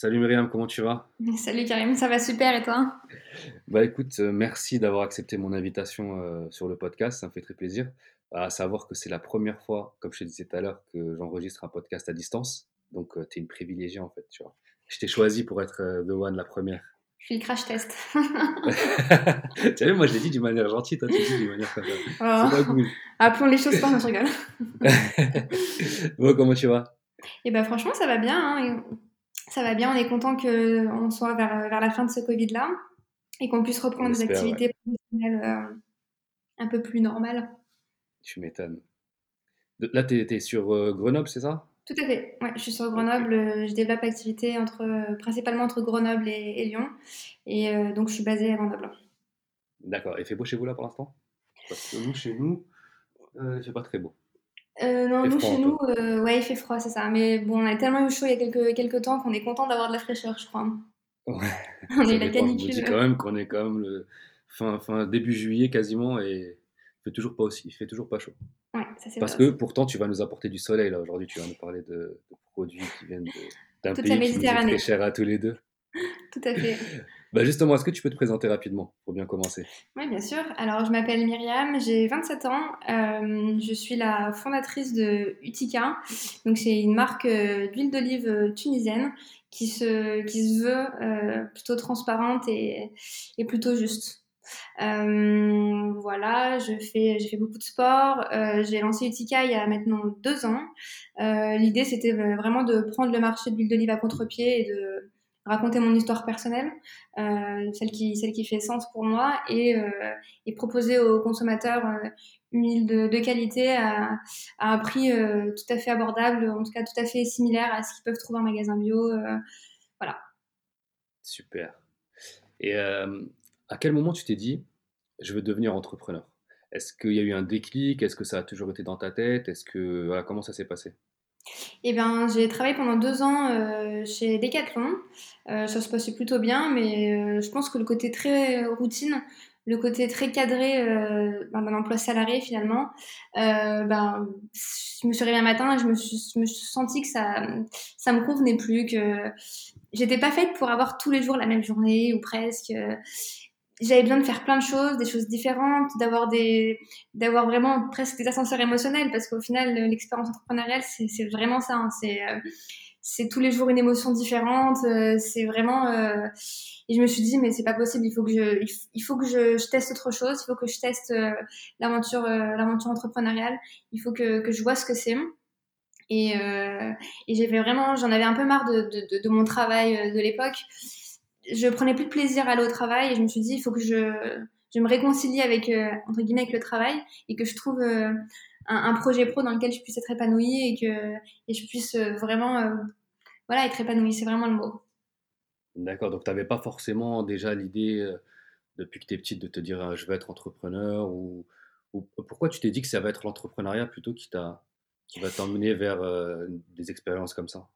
Salut Myriam, comment tu vas? Salut Karim, ça va super et toi? Bah écoute, euh, merci d'avoir accepté mon invitation euh, sur le podcast, ça me fait très plaisir. À savoir que c'est la première fois, comme je te disais tout à l'heure, que j'enregistre un podcast à distance. Donc tu es une privilégiée en fait, tu vois. Je t'ai choisi pour être euh, The One, la première. Je suis le crash test. tu vu, moi je l'ai dit d'une manière gentille, toi tu dis d'une manière comme ça. C'est pas cool. Appelons les choses par notre rigole. bon, comment tu vas? Eh ben franchement, ça va bien. Hein ça va bien. On est content qu'on soit vers, vers, la fin de ce Covid-là et qu'on puisse reprendre des activités professionnelles euh, un peu plus normales. Tu m'étonnes. Là, tu es, sur euh, Grenoble, c'est ça? Tout à fait. Ouais, je suis sur Grenoble. Euh, je développe l'activité entre, principalement entre Grenoble et, Lyon. Et donc, je suis basée à Grenoble. D'accord. Et il fait beau chez vous là pour l'instant? Parce que nous, chez nous, il fait pas très beau. Euh, non, nous, chez nous, euh, ouais, il fait froid, c'est ça. Mais bon, on a tellement eu chaud il y a quelques, quelques temps qu'on est content d'avoir de la fraîcheur, je crois. Ouais. On est la canicule. Je me dis quand même qu'on est quand même le fin, fin, début juillet quasiment et il fait toujours pas aussi, il fait toujours pas chaud. Ouais, ça c'est Parce que pourtant, tu vas nous apporter du soleil là aujourd'hui. Tu vas nous parler de, de produits qui viennent d'un pays qui nous est très cher à tous les deux. Tout à fait. Bah justement, est-ce que tu peux te présenter rapidement pour bien commencer? Oui, bien sûr. Alors, je m'appelle Myriam, j'ai 27 ans. Euh, je suis la fondatrice de Utica. Donc, c'est une marque euh, d'huile d'olive euh, tunisienne qui se, qui se veut plutôt transparente et, et plutôt juste. voilà, je fais, j'ai fait beaucoup de sport. j'ai lancé Utica il y a maintenant deux ans. L'idée, c'était vraiment de prendre le marché de l'huile d'olive à contre-pied et de raconter mon histoire personnelle, euh, celle, qui, celle qui fait sens pour moi, et, euh, proposer aux consommateurs euh, une huile de, qualité à, à, un prix tout à fait abordable, en tout cas tout à fait similaire à ce qu'ils peuvent trouver en magasin bio. Voilà. Super. Et à quel moment tu t'es dit, je veux devenir entrepreneur? Est-ce qu'il y a eu un déclic? Est-ce que ça a toujours été dans ta tête? Est-ce que voilà, comment ça s'est passé? Eh bien, j'ai travaillé pendant deux ans euh, chez Decathlon. Euh, ça se passait plutôt bien, mais euh, je pense que le côté très routine, le côté très cadré ben, d'un emploi salarié finalement, ben, je me suis réveillée un matin et je me suis, me suis senti que ça, ça me convenait plus, que j'étais pas faite pour avoir tous les jours la même journée ou presque j'avais besoin de faire plein de choses, des choses différentes, d'avoir des, d'avoir vraiment presque des ascenseurs émotionnels, parce qu'au final, l'expérience entrepreneuriale, c'est vraiment ça. Hein. c'est, euh, c'est tous les jours une émotion différente. Euh, c'est vraiment. Euh, et je me suis dit, mais c'est pas possible. Il faut que je, il faut que je, je teste autre chose. Il faut que je teste l'aventure, l'aventure entrepreneuriale. Il faut que, que je vois ce que c'est. Et, et j'avais vraiment, j'en avais un peu marre de, de, de mon travail de l'époque je prenais plus de plaisir à aller au travail et je me suis dit il faut que je, me réconcilie avec euh, entre le travail et que je trouve euh, un, projet pro dans lequel je puisse être épanouie et que je puisse euh, vraiment voilà être épanouie. C'est vraiment le mot. D'accord. Donc tu n'avais pas forcément déjà l'idée depuis que tu es petite de te dire je vais être entrepreneur ou, ou pourquoi tu t'es dit que ça va être l'entrepreneuriat plutôt qui qui va t'emmener vers des expériences comme ça?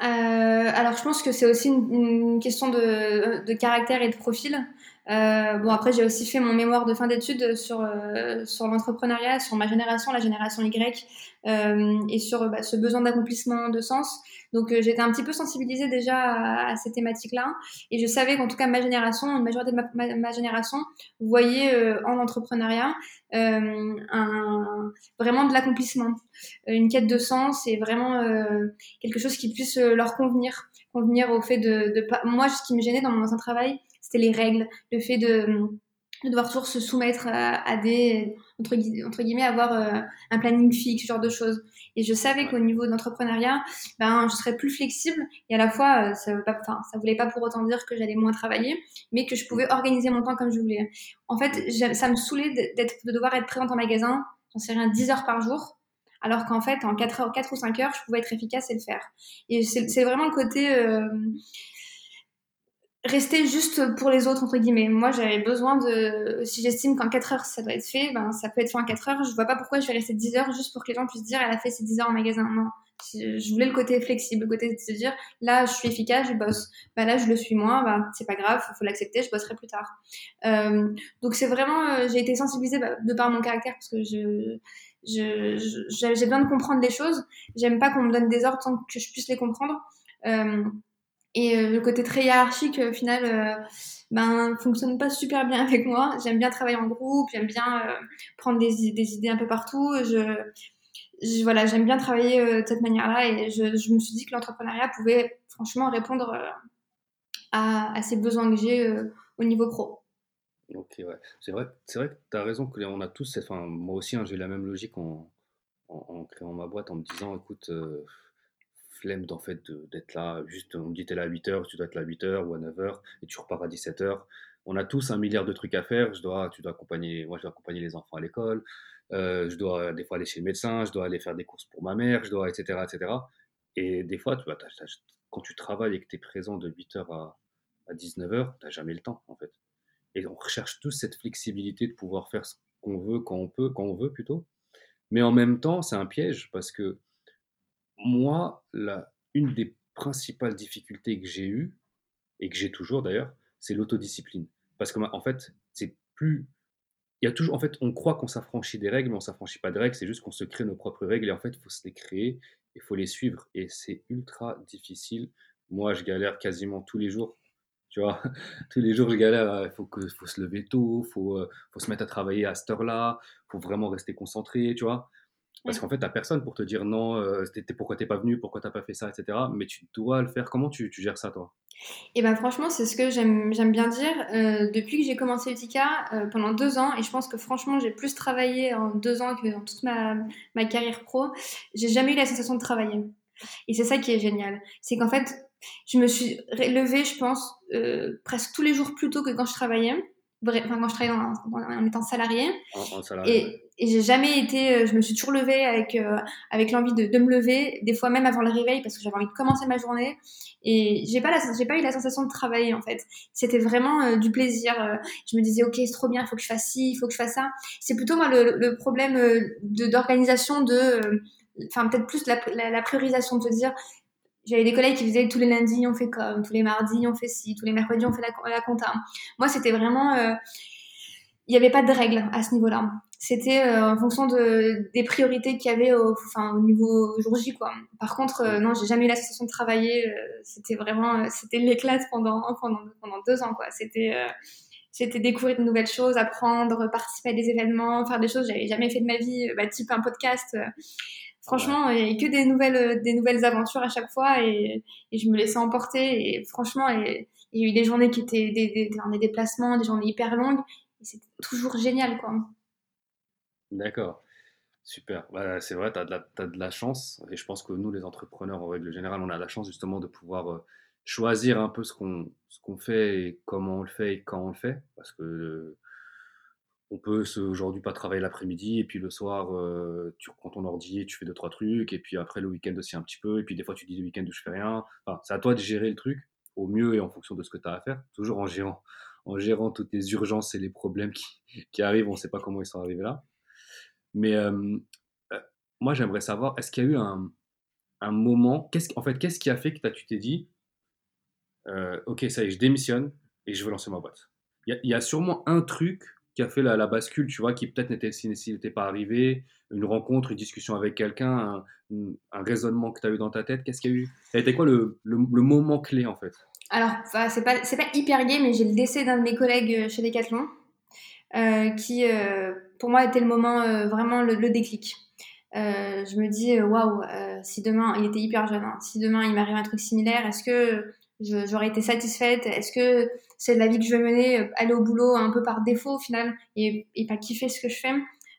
Alors, je pense que c'est aussi une, question de, de, caractère et de profil. Euh, bon, après, j'ai aussi fait mon mémoire de fin d'études sur, euh, sur l'entrepreneuriat, sur ma génération, la génération Y, euh, et sur bah, ce besoin d'accomplissement, de sens. Donc, euh, j'étais un petit peu sensibilisée déjà à, à ces thématiques-là. Et je savais qu'en tout cas, ma génération, une majorité de ma, ma, génération, voyait euh, en l'entrepreneuriat un, vraiment de l'accomplissement, une quête de sens et vraiment quelque chose qui puisse leur convenir, convenir au fait de, de. Moi, ce qui me gênait dans mon ancien travail, c'était les règles, le fait de, devoir toujours se soumettre à, des, entre, entre, guillemets, avoir euh, un planning fixe, ce genre de choses. Et je savais qu'au niveau de l'entrepreneuriat, ben, je serais plus flexible et à la fois, euh, ça ne ça voulait pas pour autant dire que j'allais moins travailler, mais que je pouvais organiser mon temps comme je voulais. En fait, ça me saoulait d'être, de devoir être présente en magasin, j'en sais rien, 10 heures par jour, alors qu'en fait, en 4 heures, 4 ou 5 heures, je pouvais être efficace et le faire. Et c'est vraiment le côté... Euh, rester juste pour les autres, entre guillemets. Moi, j'avais besoin de, si j'estime qu'en 4 heures ça doit être fait, ben, ça peut être fait en 4 heures. Je vois pas pourquoi je vais rester 10 heures juste pour que les gens puissent dire, elle a fait ses 10 heures en magasin. Non. Je voulais le côté flexible, le côté de se dire, là, je suis efficace, je bosse. Ben, là, je le suis moins, ben, c'est pas grave, faut l'accepter, je bosserai plus tard. Euh, donc, c'est vraiment, euh, j'ai été sensibilisée bah, de par mon caractère parce que je, j'ai besoin de comprendre les choses. J'aime pas qu'on me donne des ordres sans que je puisse les comprendre. Euh, Et euh, le côté très hiérarchique, au final, euh, ben, fonctionne pas super bien avec moi. J'aime bien travailler en groupe, j'aime bien euh, prendre des, des, idées un peu partout. Je, voilà, j'aime bien travailler de cette manière-là et je, me suis dit que l'entrepreneuriat pouvait franchement répondre à, à, ces besoins que j'ai au niveau pro. Ok, ouais. C'est vrai, c'est vrai que tu as raison que on a tous, enfin, moi aussi, hein, j'ai eu la même logique en, en, créant ma boîte, en me disant, écoute, flemme d'en fait d'être là. Juste, on me dit t'es là à 8h, tu dois être là à 8h ou à 9h et tu repars à 17h. On a tous un milliard de trucs à faire. Je dois, tu dois accompagner, moi je dois accompagner les enfants à l'école. Euh, je dois des fois aller chez le médecin, je dois aller faire des courses pour ma mère, je dois, etc. etc. Et des fois, quand tu travailles et que tu es présent de 8h à, à 19h, tu n'as jamais le temps en fait. Et on recherche tous cette flexibilité de pouvoir faire ce qu'on veut, quand on peut, quand on veut plutôt. Mais en même temps, c'est un piège parce que moi, une des principales difficultés que j'ai eues, et que j'ai toujours d'ailleurs, c'est l'autodiscipline. Parce que, en fait, c'est plus. Il y a toujours, en fait, on croit qu'on s'affranchit des règles, mais on s'affranchit pas des règles, c'est juste qu'on se crée nos propres règles, et en fait, il faut se les créer, il faut les suivre, et c'est ultra difficile. Moi, je galère quasiment tous les jours. Tu vois, tous les jours, je galère. Il faut, que, faut se lever tôt, il faut, euh, faut se mettre à travailler à cette heure-là, il faut vraiment rester concentré, tu vois. Parce qu'en fait, t'as personne pour te dire non, euh, pourquoi t'es pas venu, pourquoi t'as pas fait ça, etc. Mais tu dois le faire. Comment tu, tu gères ça, toi? Et eh ben franchement, c'est ce que j'aime bien dire. Euh, depuis que j'ai commencé Utica, euh, pendant deux ans, et je pense que franchement, j'ai plus travaillé en deux ans que dans toute ma, ma carrière pro, j'ai jamais eu la sensation de travailler. Et c'est ça qui est génial. C'est qu'en fait, je me suis levée, je pense, euh, presque tous les jours plus tôt que quand je travaillais enfin, quand je travaillais en, étant salarié. Et, et j'ai jamais été, euh, je me suis toujours levée avec, euh, avec l'envie de, de, me lever, des fois même avant le réveil parce que j'avais envie de commencer ma journée. Et j'ai pas, pas eu la sensation de travailler en fait. C'était vraiment euh, du plaisir. Je me disais, ok, c'est trop bien, il faut que je fasse ci, il faut que je fasse ça. C'est plutôt moi le, le problème d'organisation de, enfin peut-être plus la, la, la, priorisation de se dire, j'avais des collègues qui faisaient tous les lundis on fait comme, tous les mardis on fait ci, tous les mercredis on fait la, la compta. Moi c'était vraiment, euh, il n'y avait pas de règles à ce niveau-là. C'était euh, en fonction de, des priorités qu'il y avait au, niveau jour J quoi. Par contre euh, non j'ai jamais eu la sensation de travailler. c'était vraiment, c'était l'éclate pendant, pendant pendant deux ans quoi. C'était c'était découvrir de nouvelles choses, apprendre, participer à des événements, faire des choses que j'avais jamais fait de ma vie, bah, type un podcast. Franchement, il n'y a que des nouvelles, euh, des nouvelles aventures à chaque fois et, je me laissais emporter. Et franchement, il y a eu des journées qui étaient des, des, déplacements, des journées hyper longues. Et c'était toujours génial, quoi. D'accord. Super. Bah, c'est vrai, tu as, de la chance. Et je pense que nous, les entrepreneurs, en règle générale, on a la chance justement de pouvoir euh, choisir un peu ce qu'on qu'on fait et comment on le fait et quand on le fait. Parce que euh, on peut aujourd'hui pas travailler l'après-midi et puis le soir euh, tu reprends ton ordi et tu fais deux trois trucs et puis après le week-end aussi un petit peu et puis des fois tu dis le week-end je fais rien. Enfin, c'est à toi de gérer le truc au mieux et en fonction de ce que tu as à faire toujours en gérant en gérant toutes les urgences et les problèmes qui, qui arrivent on sait pas comment ils sont arrivés là. Mais euh, euh, moi j'aimerais savoir est-ce qu'il y a eu un, un moment qu'est-ce en fait qu'est-ce qui a fait que tu t'es dit ok ça y est je démissionne et je veux lancer ma boîte? Il y, a sûrement un truc qui a fait la, bascule, tu vois, qui peut-être n'était, n'était pas arrivé, une rencontre, une discussion avec quelqu'un, un, raisonnement que tu as eu dans ta tête Qu'est-ce qu'il y a eu? Ça a été quoi le, le, moment clé en fait? Alors, c'est pas, c'est pas hyper gay, mais j'ai le décès d'un de mes collègues euh, chez Decathlon, euh, qui euh, pour moi était le moment vraiment le, déclic. je me dis, waouh, si demain, il était hyper jeune, hein, si demain il m'arrive un truc similaire, est-ce que j'aurais été satisfaite Est-ce que c'est la vie que je veux mener, euh, aller au boulot un peu par défaut au final et, et pas kiffer ce que je fais?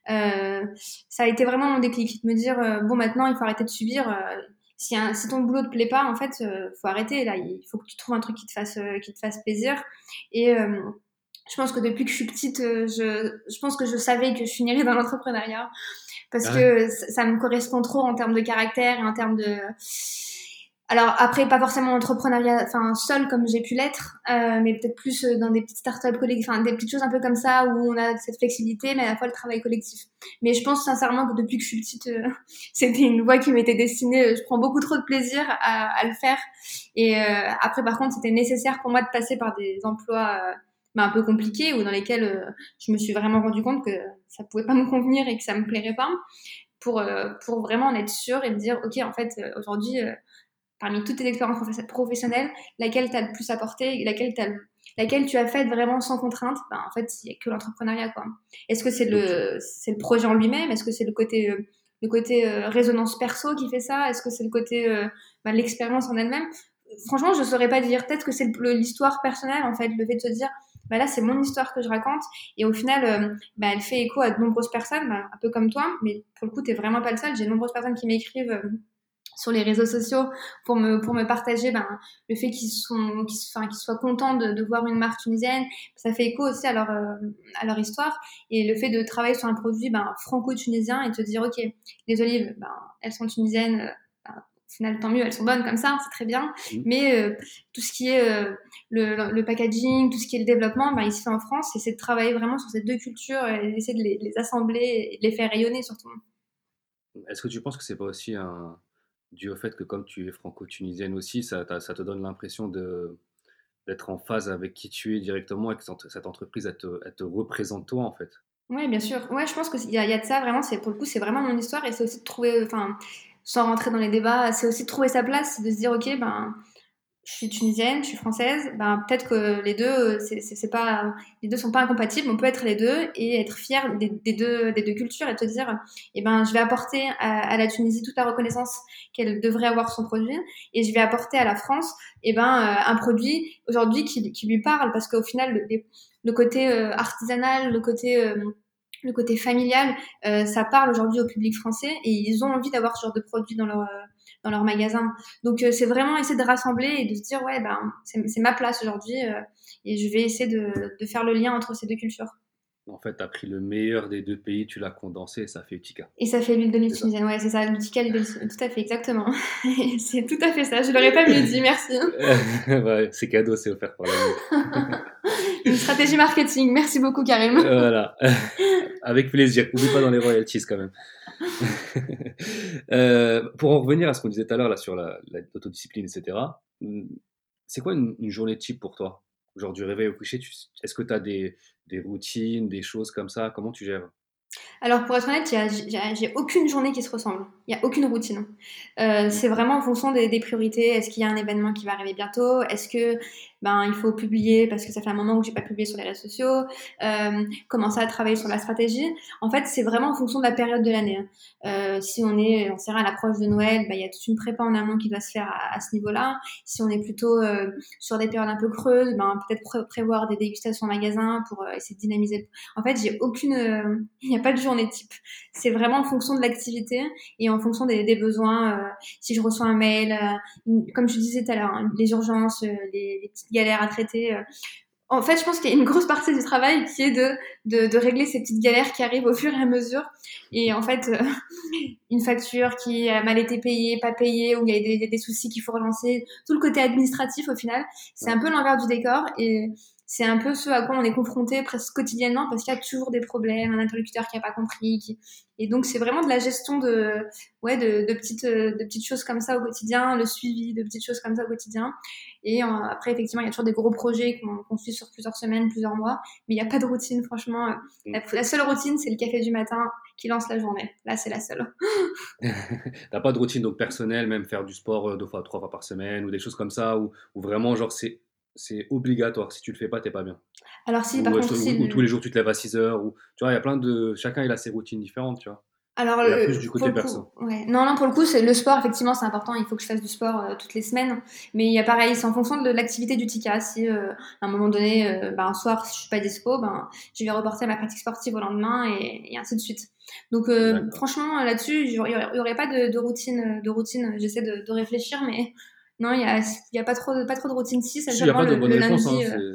Euh, ça a été vraiment mon déclic, de me dire euh, bon maintenant il faut arrêter de subir. Euh, si, un, si, ton boulot te plaît pas, en fait, faut arrêter. Là, il faut que tu trouves un truc qui te fasse qui te fasse plaisir. Et je pense que depuis que je suis petite, je, je pense que je savais que je finirais dans l'entrepreneuriat parce ah que ça, ça, me correspond trop en termes de caractère et en termes de alors après, pas forcément entrepreneuriat, enfin seul comme j'ai pu l'être, euh, mais peut-être plus euh, dans des petites startups enfin des petites choses un peu comme ça où on a cette flexibilité, mais à la fois le travail collectif. Mais je pense sincèrement que depuis que je suis petite, euh, c'était une voie qui m'était destinée. Je prends beaucoup trop de plaisir à, à le faire. Et euh, après, par contre, c'était nécessaire pour moi de passer par des emplois bah, un peu compliqués ou dans lesquels je me suis vraiment rendu compte que ça pouvait pas me convenir et que ça me plairait pas, pour pour vraiment en être sûre et me dire ok en fait aujourd'hui parmi toutes tes expériences professionnelles, laquelle t'as le plus apporté, laquelle, laquelle tu as faite vraiment sans contrainte, ben, en fait, il n'y a que l'entrepreneuriat. quoi. Est-ce que c'est le, c'est le projet en lui-même? Est-ce que c'est le côté, euh, le côté euh, résonance perso qui fait ça? Est-ce que c'est le côté ben, l'expérience en elle-même? Franchement, je ne saurais pas dire. Peut-être que c'est l'histoire personnelle, en fait, le fait de se dire, bah là c'est mon histoire que je raconte et au final bah, elle fait écho à de nombreuses personnes bah, un peu comme toi mais pour le coup tu n'es vraiment pas le seul j'ai de nombreuses personnes qui m'écrivent sur les réseaux sociaux pour me, pour me partager ben, le fait qu'ils sont qu'ils enfin, qu'ils soient contents de, de, voir une marque tunisienne. Ça fait écho aussi à leur, euh, à leur histoire. Et le fait de travailler sur un produit ben, franco-tunisien et te dire, OK, les olives, ben, elles sont tunisiennes. Euh, ben, au final, tant mieux, elles sont bonnes comme ça, c'est très bien. Mmh. Mais euh, tout ce qui est le, le, packaging, tout ce qui est le développement, ben, il se fait en France. Et c'est de travailler vraiment sur ces deux cultures et d'essayer de les, les assembler et de les faire rayonner surtout. Est-ce que tu penses que c'est pas aussi un, dû au fait que comme tu es franco-tunisienne aussi, ça, ça te donne l'impression de d'être en phase avec qui tu es directement et que cette entreprise, elle te, représente toi en fait. Oui, bien sûr. Ouais, je pense qu'il y, y, a de ça vraiment. Pour le coup, c'est vraiment mon histoire et c'est aussi de trouver, enfin, sans rentrer dans les débats, c'est aussi de trouver sa place, de se dire ok, ben je suis tunisienne, je suis française, ben peut-être que les deux, c'est pas, les deux sont pas incompatibles. On peut être les deux et être fier des, deux, des deux cultures et te dire, eh ben je vais apporter à, la Tunisie toute la reconnaissance qu'elle devrait avoir son produit et je vais apporter à la France, eh ben euh, un produit aujourd'hui qui, qui, lui parle parce qu'au final le, le côté euh, artisanal, le côté euh, le côté familial, ça parle aujourd'hui au public français et ils ont envie d'avoir ce genre de produit dans leur dans leur magasin. Donc euh, c'est vraiment essayer de rassembler et de se dire ouais ben c'est ma place aujourd'hui euh, et je vais essayer de, de, faire le lien entre ces deux cultures. En fait, tu as pris le meilleur des deux pays, tu l'as condensé et ça fait Utica. Et ça fait l'huile d'olive tunisienne, ouais, c'est ça, l'Utica, tout à fait, exactement. c'est tout à fait ça, je l'aurais pas mieux dit, merci. ouais, c'est cadeau, c'est offert par la Une stratégie marketing, merci beaucoup Karim. voilà, avec plaisir, oublie pas dans les royalties quand même. Euh, pour en revenir à ce qu'on disait tout à l'heure là, sur l'autodiscipline, etc., hmm, c'est quoi une, journée type pour toi? Genre du réveil au coucher, est-ce que tu as des, des routines, des choses comme ça? Comment tu gères? Alors pour être honnête, j'ai aucune journée qui se ressemble. Il n'y a aucune routine. Euh, c'est vraiment en fonction des, des priorités. Est-ce qu'il y a un événement qui va arriver bientôt? Est-ce que ben il faut publier parce que ça fait un moment que j'ai pas publié sur les réseaux sociaux, euh, commencer à travailler sur la stratégie. En fait, c'est vraiment en fonction de la période de l'année. Hein. Euh, si on est, on sera à l'approche de Noël, ben, il y a toute une prépa en amont qui doit se faire à, ce niveau-là. Si on est plutôt euh, sur des périodes un peu creuses, ben peut-être prévoir des dégustations en magasin pour euh, essayer de dynamiser. En fait, j'ai aucune, euh, il n'y a pas de journée type. C'est vraiment en fonction de l'activité et en fonction des, des besoins. si je reçois un mail, comme je disais tout à l'heure, hein, les urgences, les, les petites galères à traiter. Euh. En fait, je pense qu'il y a une grosse partie du travail qui est de, de, de, régler ces petites galères qui arrivent au fur et à mesure. Et en fait, euh, une facture qui a mal été payée, pas payée, ou il y a des, des soucis qu'il faut relancer, tout le côté administratif au final, c'est un peu l'envers du décor. Et c'est un peu ce à quoi on est confronté presque quotidiennement parce qu'il y a toujours des problèmes, un interlocuteur qui n'a pas compris. Qui... Et donc, c'est vraiment de la gestion de, ouais, de, de, petites, de petites choses comme ça au quotidien, le suivi de petites choses comme ça au quotidien. Et euh, après, effectivement, il y a toujours des gros projets qu'on suit sur plusieurs semaines, plusieurs mois, mais il n'y a pas de routine, franchement. Mm. La, seule routine, c'est le café du matin qui lance la journée. Là, c'est la seule. T'as pas de routine donc personnelle, même faire du sport euh, deux fois, trois fois par semaine ou des choses comme ça, ou vraiment, genre, c'est c'est obligatoire. Si tu le fais pas, t'es pas bien. Alors si, par contre, ou, tous les jours tu te lèves à 6 heures, ou tu vois, il y a plein de, chacun il a ses routines différentes, tu vois. Alors, plus du côté perso. ouais. Non, non, pour le coup, c'est le sport, effectivement, c'est important. Il faut que je fasse du sport euh, toutes les semaines. Mais il y a pareil, c'est en fonction de l'activité du TICA. Si euh, à un moment donné, euh, ben, un soir, si je suis pas dispo, ben, je vais reporter ma pratique sportive au lendemain et, ainsi de suite. Donc, franchement, là-dessus, il y aurait, pas de, routine. De routine. J'essaie de, de, réfléchir, mais non, il n'y a, y a pas, trop, pas trop de routine si, c'est seulement le, le lundi. Hein, euh,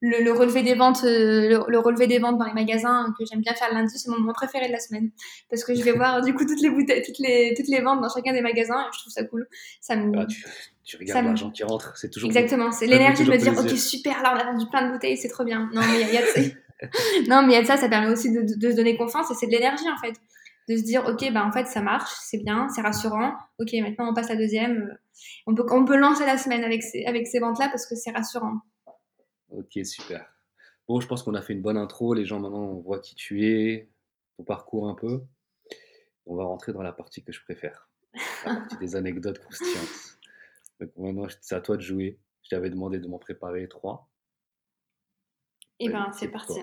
le, le, relevé des ventes, euh, le, relevé des ventes dans les magasins que j'aime bien faire le lundi, c'est mon moment préféré de la semaine parce que je vais voir du coup toutes les bouteilles, toutes les toutes les ventes dans chacun des magasins et je trouve ça cool. Ça me, ah, tu, tu, regardes l'argent qui rentre, c'est toujours exactement. C'est l'énergie de me dire ok super, là on a vendu plein de bouteilles, c'est trop bien. Non mais il y, a de ça. non mais il y a de ça, ça permet aussi de, de se donner confiance et c'est de l'énergie en fait de se dire ok bah en fait ça marche c'est bien c'est rassurant. Ok maintenant on passe à la deuxième. On peut on peut lancer la semaine avec ces avec ces ventes là parce que c'est rassurant. Ok super. Bon je pense qu'on a fait une bonne intro. Les gens maintenant voient qui tu es ton parcours un peu. On va rentrer dans la partie que je préfère. La partie des anecdotes croustillantes. Donc maintenant, c'est à toi de jouer. Je t'avais demandé de m'en préparer trois. Et eh ben, c'est parti.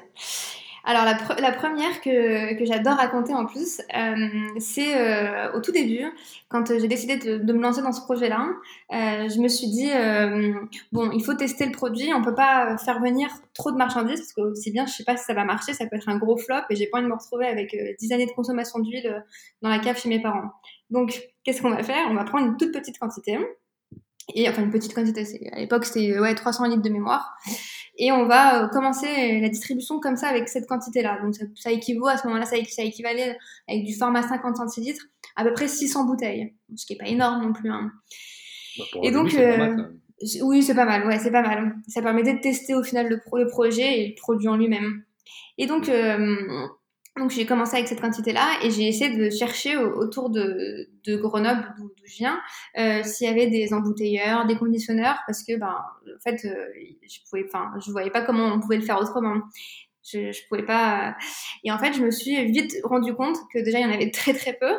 Alors la, la première que, que j'adore raconter en plus, euh, c'est euh, au tout début, quand j'ai décidé de, de, me lancer dans ce projet-là, euh, je me suis dit, euh, bon, il faut tester le produit, on peut pas faire venir trop de marchandises, parce que aussi bien, je sais pas si ça va marcher, ça peut être un gros flop, et j'ai pas envie de me retrouver avec 10 années de consommation d'huile dans la cave chez mes parents. Donc, qu'est-ce qu'on va faire? On va prendre une toute petite quantité, et enfin une petite quantité, à l'époque c'était ouais, 300 litres de mémoire et on va euh, commencer la distribution comme ça avec cette quantité-là. Donc ça, équivaut à ce moment-là, ça, ça, équivalait avec du format 50 centilitres à peu près 600 bouteilles, ce qui est pas énorme non plus. Hein. Bah, et donc, euh, oui, c'est pas mal, ouais, c'est pas mal. Ça permettait de tester au final le, le projet et le produit en lui-même. Et donc, euh, donc j'ai commencé avec cette quantité-là et j'ai essayé de chercher autour de, de Grenoble, d'où je viens, euh, s'il y avait des embouteilleurs, des conditionneurs, parce que ben en fait euh, je pouvais, enfin je voyais pas comment on pouvait le faire autrement. Je, je pouvais pas. Et en fait je me suis vite rendu compte que déjà il y en avait très très peu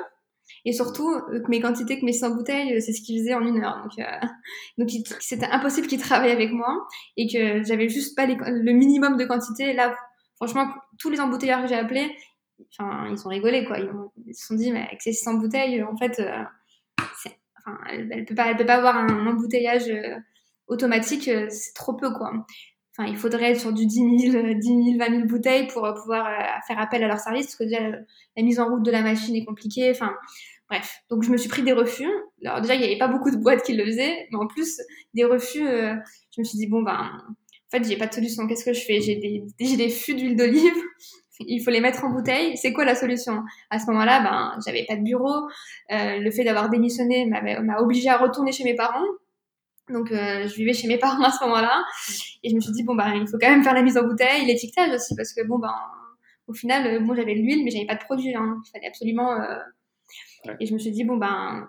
et surtout euh, que mes quantités, que mes 100 bouteilles, c'est ce qu'ils faisaient en une heure. Donc, euh, donc c'était impossible qu'ils travaillent avec moi et que j'avais juste pas les, le minimum de quantité. Là, Franchement, tous les embouteilleurs que j'ai appelés, enfin, ils ont rigolé, quoi. Ils, se sont dit, mais avec ces 600 bouteilles, en fait, euh, elle, ne peut pas, elle peut pas avoir un embouteillage euh, automatique, euh, c'est trop peu, quoi. Enfin, il faudrait être sur du 10 000, 10 000, 20 000 bouteilles pour pouvoir faire appel à leur service, parce que déjà, la, mise en route de la machine est compliquée. Enfin, bref. Donc, je me suis pris des refus. Alors, déjà, il n'y avait pas beaucoup de boîtes qui le faisaient, mais en plus, des refus, je me suis dit, bon, ben, en fait, j'ai pas de solution. Qu'est-ce que je fais? J'ai des, j'ai des fûts d'huile d'olive. Il faut les mettre en bouteille. C'est quoi la solution? À ce moment-là, ben, j'avais pas de bureau. Euh, le fait d'avoir démissionné m'a obligé à retourner chez mes parents. Donc, euh, je vivais chez mes parents à ce moment-là. Et je me suis dit, bon, ben, il faut quand même faire la mise en bouteille, l'étiquetage aussi, parce que, bon, ben, au final, euh, moi, j'avais de l'huile, mais j'avais pas de produit. Hein. Il fallait absolument. Euh... Ouais. Et je me suis dit, bon, ben,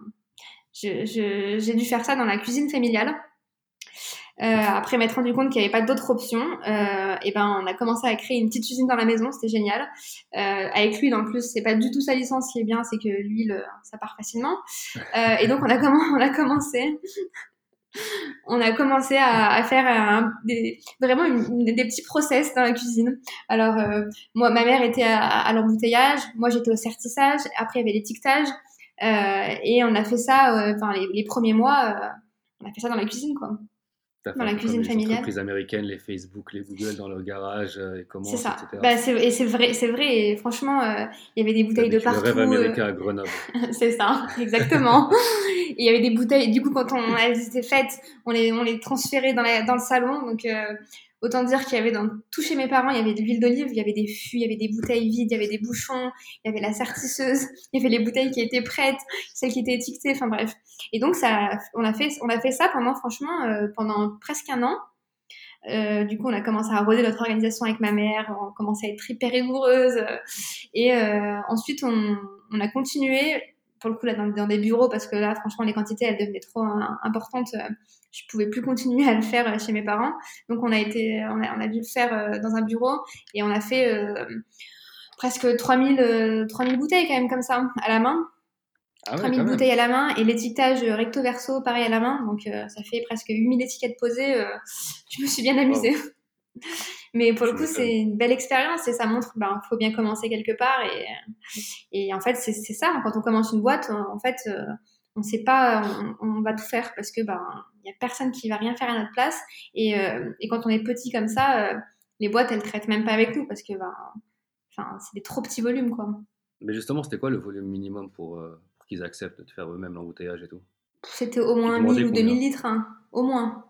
j'ai dû faire ça dans la cuisine familiale. Euh, après m'être rendu compte qu'il n'y avait pas d'autres options, euh, et ben on a commencé à créer une petite usine dans la maison, c'était génial. Euh, avec l'huile en plus, c'est pas du tout sa licence qui est bien, c'est que l'huile ça part facilement. Et donc on a, on a commencé. on a commencé à, faire un, des, vraiment des petits process dans la cuisine. Alors euh, moi, ma mère était à, à l'embouteillage, moi j'étais au certissage, après il y avait l'étiquetage, euh, et on a fait ça, enfin les, les, premiers mois, on a fait ça dans la cuisine quoi dans la cuisine familiale. Les entreprises américaines, les Facebook, les Google dans leur garage, euh, et comment, C'est ça. Bah, et c'est vrai, c'est vrai. Et franchement, euh, il y avait des bouteilles de partout. Le rêve euh. américain à Grenoble. c'est ça, exactement. il y avait des bouteilles. Du coup, quand on, elles étaient faites, on les, on les transférait dans, la, dans le salon. Donc, Autant dire qu'il y avait dans tout chez mes parents, il y avait de l'huile d'olive, il y avait des fûts, il y avait des bouteilles vides, il y avait des bouchons, il y avait la sertisseuse, il y avait les bouteilles qui étaient prêtes, celles qui étaient étiquetées, enfin bref. Et donc ça, on a fait, on a fait ça pendant franchement euh, pendant presque un an. Euh, du coup, on a commencé à roder notre organisation avec ma mère, on a commencé à être hyper rigoureuse. Et euh, ensuite, on, on, a continué, pour le coup, là, dans, dans, des bureaux, parce que là, franchement, les quantités, elles devenaient trop importantes je pouvais plus continuer à le faire euh, chez mes parents. Donc on a été, on a, on a dû le faire euh, dans un bureau et on a fait euh, presque 3000, 3000 bouteilles quand même comme ça, à la main. Ah 3000 bouteilles à la main et l'étiquetage recto verso pareil à la main. Donc ça fait presque 8000 étiquettes posées. je me suis bien amusée. Mais pour le coup, c'est une belle expérience et ça montre qu'il ben, faut bien commencer quelque part. Et, et en fait, c'est ça. Quand on commence une boîte, en fait, on ne sait pas, on, on, va tout faire parce que ben il y a personne qui va rien faire à notre place. Et, euh, et quand on est petit comme ça, euh, les boîtes elles traitent même pas avec nous parce que ben, enfin c'est des trop petits volumes quoi. Mais justement, c'était quoi le volume minimum pour, euh, pour qu'ils acceptent de faire eux-mêmes l'embouteillage et tout? C'était au moins 1000 ou 2000 litres, hein, au moins.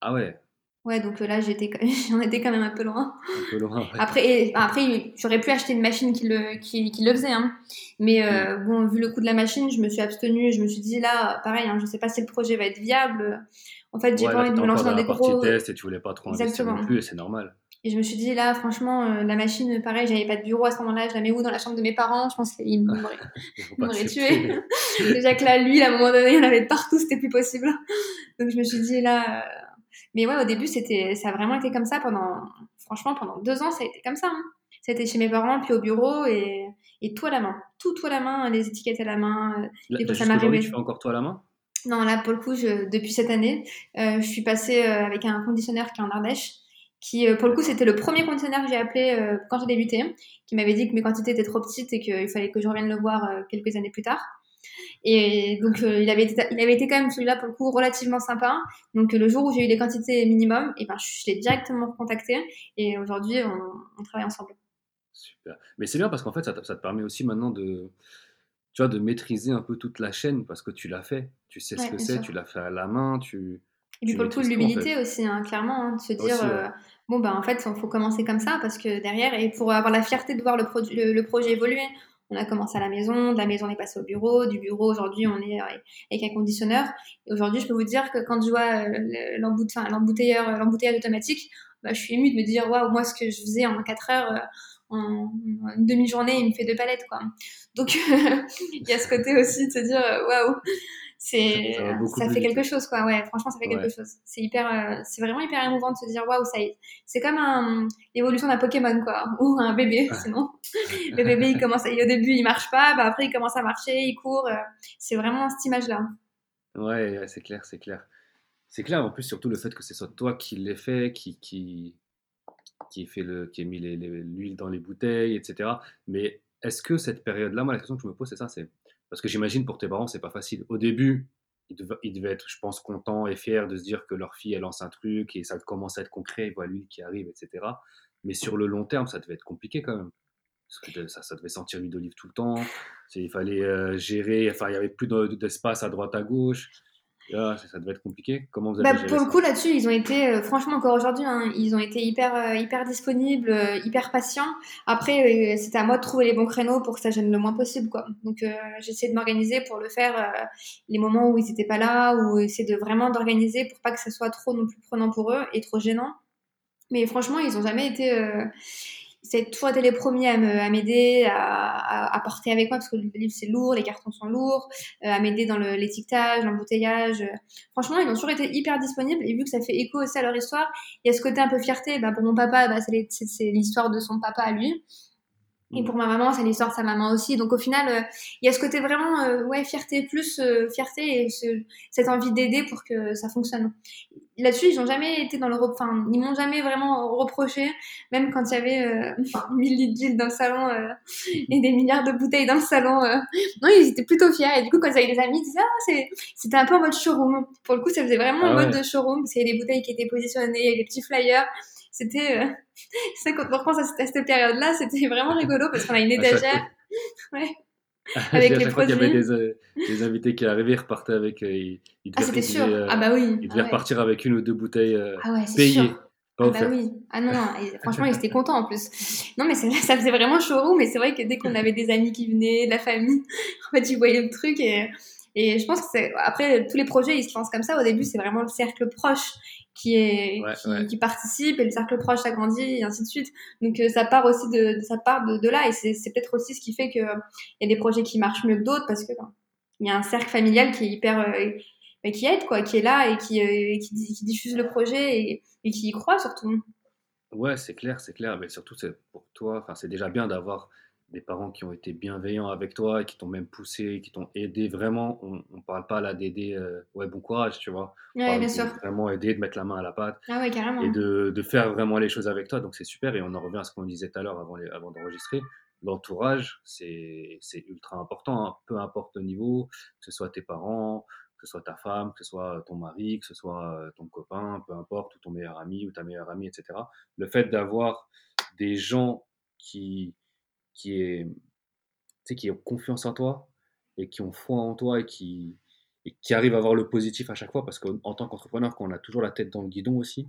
Ah ouais? Ouais, donc là, j'étais, j'en étais quand même un peu loin. Un peu loin. Ouais. Après, après, j'aurais pu acheter une machine qui le, qui, qui le faisait, hein. Mais euh, mm. bon, vu le coût de la machine, je me suis abstenue. Je me suis dit là, pareil, hein, je sais pas si le projet va être viable. En fait, j'ai ouais, pas envie de me lancer dans, des gros. test et tu voulais pas trop Exactement. investir non plus, et c'est normal. Et je me suis dit là, franchement, euh, la machine, pareil, j'avais pas de bureau à ce moment-là. Je la mets où? Dans la chambre de mes parents Je pense qu'ils m'auraient tué. Déjà que là, lui, à un moment donné, il y en avait partout, c'était plus possible. Donc je me suis dit là. Euh mais ouais, au début, c'était, ça a vraiment été comme ça pendant, franchement, pendant deux ans, ça a été comme ça. Hein. Ça a été chez mes parents, puis au bureau, et, et tout à la main. Tout, tout à la main, les étiquettes à la main. Là, et ça m'arrivait. Tu fais encore tout à la main? Non, là, pour le coup, je, depuis cette année, euh, je suis passée euh, avec un conditionneur qui est en Ardèche, qui, euh, pour le coup, c'était le premier conditionneur que j'ai appelé quand j'ai débuté, qui m'avait dit que mes quantités étaient trop petites et qu'il fallait que je revienne le voir quelques années plus tard. Et donc, euh, il, avait été, il avait été quand même, celui-là, pour le coup, relativement sympa. Donc, le jour où j'ai eu les quantités minimum, et ben, je l'ai directement contacté. Et aujourd'hui, on, on travaille ensemble. Super. Mais c'est bien parce qu'en fait, ça te, ça te permet aussi maintenant de, tu vois, de maîtriser un peu toute la chaîne parce que tu l'as fait. Tu sais ce que c'est, tu l'as fait à la main, tu, Et puis pour le coup, en fait? l'humilité aussi, hein, clairement, hein, de se dire, Aussi, ouais. euh, bon, ben en fait, il faut commencer comme ça parce que derrière, et pour avoir la fierté de voir le, le, le projet évoluer, on a commencé à la maison, de la maison on est passé au bureau, du bureau aujourd'hui on est euh, avec un conditionneur. Et aujourd'hui, je peux vous dire que quand je vois euh, l'embouteilleur, l'embouteillage automatique, bah, je suis émue de me dire, waouh, moi ce que je faisais en 4 heures, euh, en une demi-journée, il me fait deux palettes, quoi. Donc, il y a ce côté aussi de se dire, euh, waouh, c'est Ça fait vite. quelque chose quoi. Ouais franchement ça fait quelque chose. C'est hyper euh, c'est vraiment hyper émouvant de se dire waouh ça y est. C'est comme un l'évolution d'un Pokémon quoi. Ou un bébé sinon. Le bébé il commence à, au début il marche pas. Bah après il commence à marcher il court euh, c'est vraiment cette image là Ouais, ouais, c'est clair, c'est clair. C'est clair, en plus, surtout le fait que ce soit toi qui l'ait fait, qui, qui, qui ait fait le, qui ait mis l'huile dans les bouteilles, etc. Mais est-ce que cette période-là, moi, la question que je me pose, c'est ça, c'est parce que j'imagine pour tes parents, c'est pas facile. Au début, ils devaient, être, je pense, contents et fiers de se dire que leur fille, elle lance un truc et ça commence à être concret, voient l'huile qui arrive, etc. Mais sur le long terme, ça devait être compliqué quand même. Parce que ça, devait sentir l'huile d'olive tout le temps. Il fallait euh, gérer, enfin, il y avait plus de- d'espace à droite, à gauche. Là, ça, ça devait être compliqué. Comment vous avez Bah, pour le coup là-dessus, ils ont été, euh, franchement encore aujourd'hui, hein, ils ont été hyper, euh, hyper disponibles, euh, hyper patients. Après, c'était à moi de trouver les bons créneaux pour que ça gêne le moins possible, quoi. Donc, euh, de m'organiser pour le faire euh, les moments où ils n'étaient pas là, ou essayer de vraiment d'organiser pour pas que ça soit trop non plus prenant pour eux et trop gênant. Mais franchement, ils ont jamais été. Euh, a toujours été les premiers à m'aider, à, à, porter avec moi, parce que le livre c'est lourd, les cartons sont lourds, euh, à m'aider dans l'étiquetage, l'embouteillage. euh. Franchement, ils ont toujours été hyper disponibles, et vu que ça fait écho aussi à leur histoire, il y a ce côté un peu fierté. Bah, pour mon papa, bah, c'est c'est- c'est l'histoire de son papa à lui. Et pour ma maman, c'est l'histoire de sa maman aussi. Donc au final, euh, il y a ce côté vraiment, euh, ouais, fierté plus euh, fierté et ce- cette envie d'aider pour que ça fonctionne. Là-dessus, ils ont jamais été dans le, enfin, ils m'ont jamais vraiment reproché, même quand il y avait euh, 1000 litres d'huile dans le salon euh, et des milliards de bouteilles dans le salon. euh. Non, ils étaient plutôt fiers. Et du coup, quand ils avaient des amis, ils disaient, ah, c'était un peu en mode showroom. Pour le coup, ça faisait vraiment Ah en mode ouais. de showroom. C'est les bouteilles qui étaient positionnées, les petits flyers. C'était, euh, c'est quand on repense à cette, période-là, c'était vraiment rigolo parce qu'on a une étagère. Ouais. Avec les fois qu'il y avait produits. des, euh, des invités qui arrivaient, repartaient avec. euh, ils, ils Ah, c'était sûr. euh, Ah bah oui. ils Ah devaient ouais. repartir avec une ou deux bouteilles euh, Ah ouais, payées, sûr. Ah bah oui. Ah non, non. Et franchement, ils étaient contents en plus. Non, mais ça faisait vraiment showroom. Mais c'est vrai que dès qu'on avait des amis qui venaient, de la famille, en fait, ils voyaient le truc. Et, et je pense que c'est. Après, tous les projets, ils se lancent comme ça. Au début, c'est vraiment le cercle proche qui, est, Ouais, qui, ouais. qui participe. Et le cercle proche s'agrandit, et ainsi de suite. Donc, euh, ça part aussi de, ça part de, de là. Et c'est c'est peut-être aussi ce qui fait qu'il y a des projets qui marchent mieux que d'autres parce que ben, il y a un cercle familial qui est hyper. euh, qui aide, quoi, qui est là et qui, euh, qui, qui diffuse le projet et, et qui y croit surtout. Ouais, c'est clair, c'est clair. Mais surtout, c'est pour toi, enfin, c'est déjà bien d'avoir des parents qui ont été bienveillants avec toi et qui t'ont même poussé, qui t'ont aidé vraiment. On, on parle pas là d'aider, euh, ouais, bon courage, tu vois. Ouais, bien sûr. vraiment aider, de mettre la main à la pâte Ah ouais, carrément. et de, de faire vraiment les choses avec toi. Donc c'est super. Et on en revient à ce qu'on disait tout à l'heure avant, les- avant d'enregistrer. L'entourage, c'est c'est ultra important, hein. peu importe le niveau, que ce soit tes parents, que ce soit ta femme, que ce soit ton mari, que ce soit euh, ton copain, peu importe, ou ton meilleur ami ou ta meilleure amie, etc. Le fait d'avoir des gens qui, qui, est, tu sais, qui ont confiance en toi et qui ont foi en toi et qui, et qui arrivent à voir le positif à chaque fois, parce qu'en en tant qu'entrepreneur, quand on a toujours la tête dans le guidon aussi,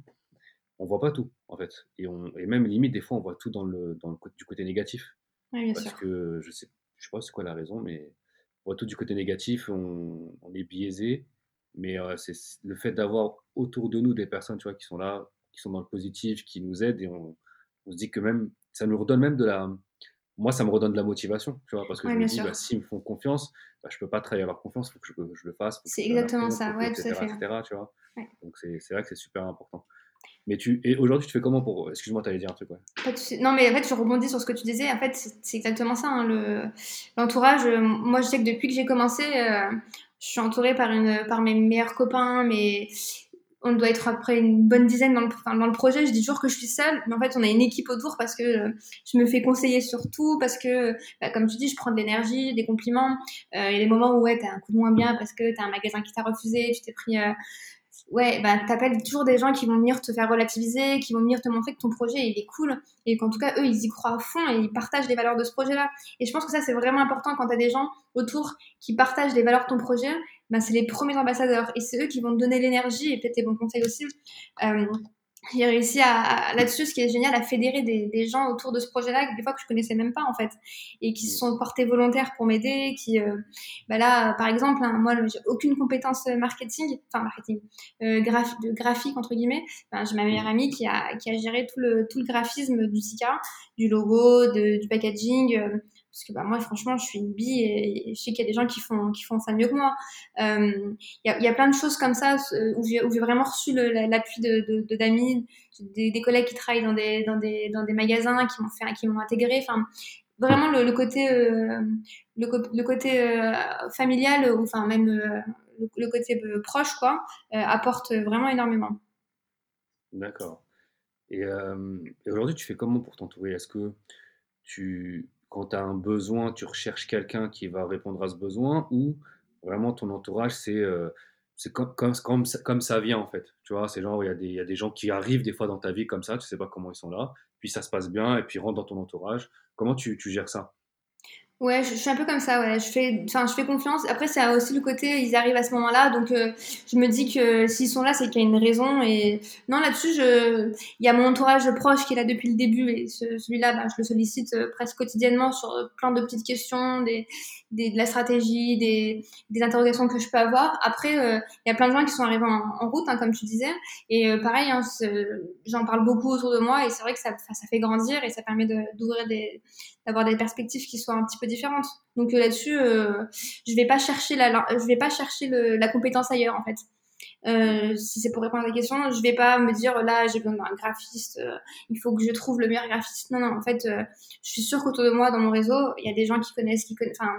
on voit pas tout, en fait. Et, on, et même limite, des fois, on voit tout dans le, dans le, du côté négatif. Ouais, bien Parce sûr. que je sais, je sais pas c'est quoi la raison, mais on voit tout du côté négatif, on, on est biaisé. Mais euh, c'est le fait d'avoir autour de nous des personnes, tu vois, qui sont là, qui sont dans le positif, qui nous aident, et on, on se dit que même, ça nous redonne même de la, moi, ça me redonne de la motivation, tu vois, parce que Ouais, je me dis, bah, s'ils me font confiance, bah, je peux pas trahir leur confiance, il faut que je, je le fasse, C'est exactement ça, ouais, tout à fait. etc., tu vois. Ouais. Donc c'est vrai que c'est super important. Mais tu, et aujourd'hui, tu fais comment pour, excuse-moi, t'allais dire un truc, ouais. Non, mais en fait, je rebondis sur ce que tu disais. En fait, c'est exactement ça. hein, le- L'entourage, euh, moi, je sais que depuis que j'ai commencé, euh, je suis entourée par une par mes meilleurs copains, mais on doit être après une bonne dizaine dans le, projet. Je dis toujours que je suis seule, mais en fait, on a une équipe autour parce que euh, je me fais conseiller sur tout, parce que, bah, comme tu dis, je prends de l'énergie, des compliments. Euh, il y a des moments où, ouais, t'as un coup de moins bien parce que t'as un magasin qui t'a refusé, tu t'es pris euh, ouais, bah, t'appelles toujours des gens qui vont venir te faire relativiser, qui vont venir te montrer que ton projet, il est cool, et qu'en tout cas, eux, ils y croient à fond et ils partagent les valeurs de ce projet-là. Et je pense que ça, c'est vraiment important quand t'as des gens autour qui partagent les valeurs de ton projet, bah, c'est les premiers ambassadeurs, et c'est eux qui vont te donner l'énergie, et peut-être tes bons conseils aussi. Euh, j'ai réussi à, là-dessus, ce qui est génial, à fédérer des, des, gens autour de ce projet-là, des fois que je connaissais même pas en fait, et qui se sont portés volontaires pour m'aider. Qui, euh, bah là, par exemple, hein, moi, j'ai aucune compétence marketing, enfin marketing, euh, de graphique entre guillemets. Ben, j'ai ma meilleure amie qui a, qui a géré tout le, tout le graphisme du Tika, du logo, de, du packaging. Euh, parce que bah, moi franchement je suis une bille et, je sais qu'il y a des gens qui font qui font ça mieux que moi. Euh, il y, a, plein de choses comme ça euh, où j'ai, vraiment reçu l'appui de, de, d'amis des, collègues qui travaillent dans des dans des dans des magasins qui m'ont fait qui m'ont intégré. Enfin vraiment le, côté euh, le, côté euh, familial ou enfin même euh, le, côté proche quoi apporte vraiment énormément. D'accord. Et, et aujourd'hui tu fais comment pour t'entourer? Est-ce que tu quand tu as un besoin, tu recherches quelqu'un qui va répondre à ce besoin ou vraiment ton entourage, c'est euh, comme, comme, comme, comme, ça vient en fait. Tu vois, c'est genre, il y, y a des gens qui arrivent des fois dans ta vie comme ça, tu sais pas comment ils sont là, puis ça se passe bien et puis rentrent dans ton entourage. Comment tu, tu gères ça? Ouais, je, suis un peu comme ça, ouais. Je fais, enfin, je fais confiance. Après, c'est aussi le côté, ils arrivent à ce moment-là, donc euh, je me dis que s'ils sont là, c'est qu'il y a une raison. Et non, là-dessus, je, il y a mon entourage proche qui est là depuis le début, et ce, celui-là, bah, je le sollicite euh, presque quotidiennement sur plein de petites questions, des, des de la stratégie, des, des interrogations que je peux avoir. Après, euh, il y a plein de gens qui sont arrivés en, route, hein, comme tu disais, et pareil, hein, j'en parle beaucoup autour de moi, et c'est vrai que ça, ça fait grandir et ça permet d'ouvrir des, d'avoir des perspectives qui soient un petit peu différentes. Donc euh, là-dessus, euh, je vais pas chercher la, je vais pas chercher la compétence ailleurs en fait. Euh, si c'est pour répondre à la question, je vais pas me dire là j'ai besoin d'un graphiste, il faut que je trouve le meilleur graphiste. Non, non, en fait, je suis sûre qu'autour de moi, dans mon réseau, il y a des gens qui connaissent, qui, enfin,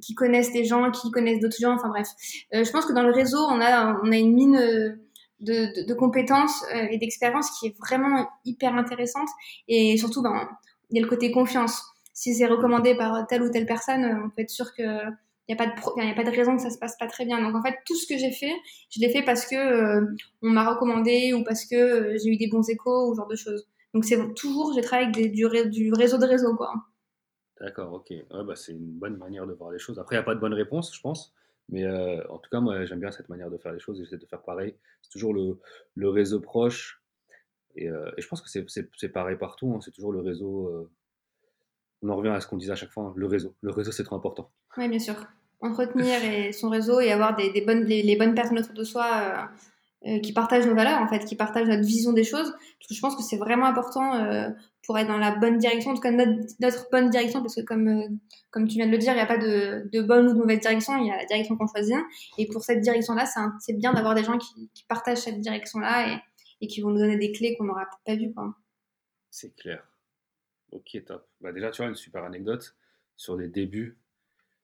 qui connaissent des gens, qui connaissent d'autres gens. Enfin bref, je pense que dans le réseau, on a, on a une mine de, de, de compétences et d'expérience qui est vraiment hyper intéressante. Et surtout, ben, il y a le côté confiance si c'est recommandé par telle ou telle personne, on peut être sûr que il n'y a, pas de raison que ça se passe pas très bien. Donc en fait, tout ce que j'ai fait, je l'ai fait parce que euh, on m'a recommandé ou parce que euh, j'ai eu des bons échos ou ce genre de choses. Donc c'est toujours, j'ai travaillé avec du, réseau de réseau, quoi. D'accord, ok. Ouais, bah, c'est une bonne manière de voir les choses. Après, il n'y a pas de bonne réponse, je pense. Mais euh, en tout cas, moi, j'aime bien cette manière de faire les choses. J'essaie de faire pareil. C'est toujours le, le, réseau proche. Et, et je pense que c'est pareil partout. Hein. C'est toujours le réseau on en revient à ce qu'on disait à chaque fois, hein, le réseau. Le réseau, c'est trop important. Oui, bien sûr. Entretenir et son réseau et avoir des, bonnes, les, bonnes personnes autour de soi euh, euh, qui partagent nos valeurs, en fait, qui partagent notre vision des choses. Parce que je pense que c'est vraiment important euh, pour être dans la bonne direction, en tout cas notre, bonne direction, parce que comme, comme tu viens de le dire, il n'y a pas de, de, bonne ou de mauvaise direction, il y a la direction qu'on choisit. Et pour cette direction-là, c'est bien d'avoir des gens qui, partagent cette direction-là et, et, qui vont nous donner des clés qu'on n'aura pas vues. C'est clair. Ok, top. Bah déjà, tu vois, une super anecdote sur les débuts.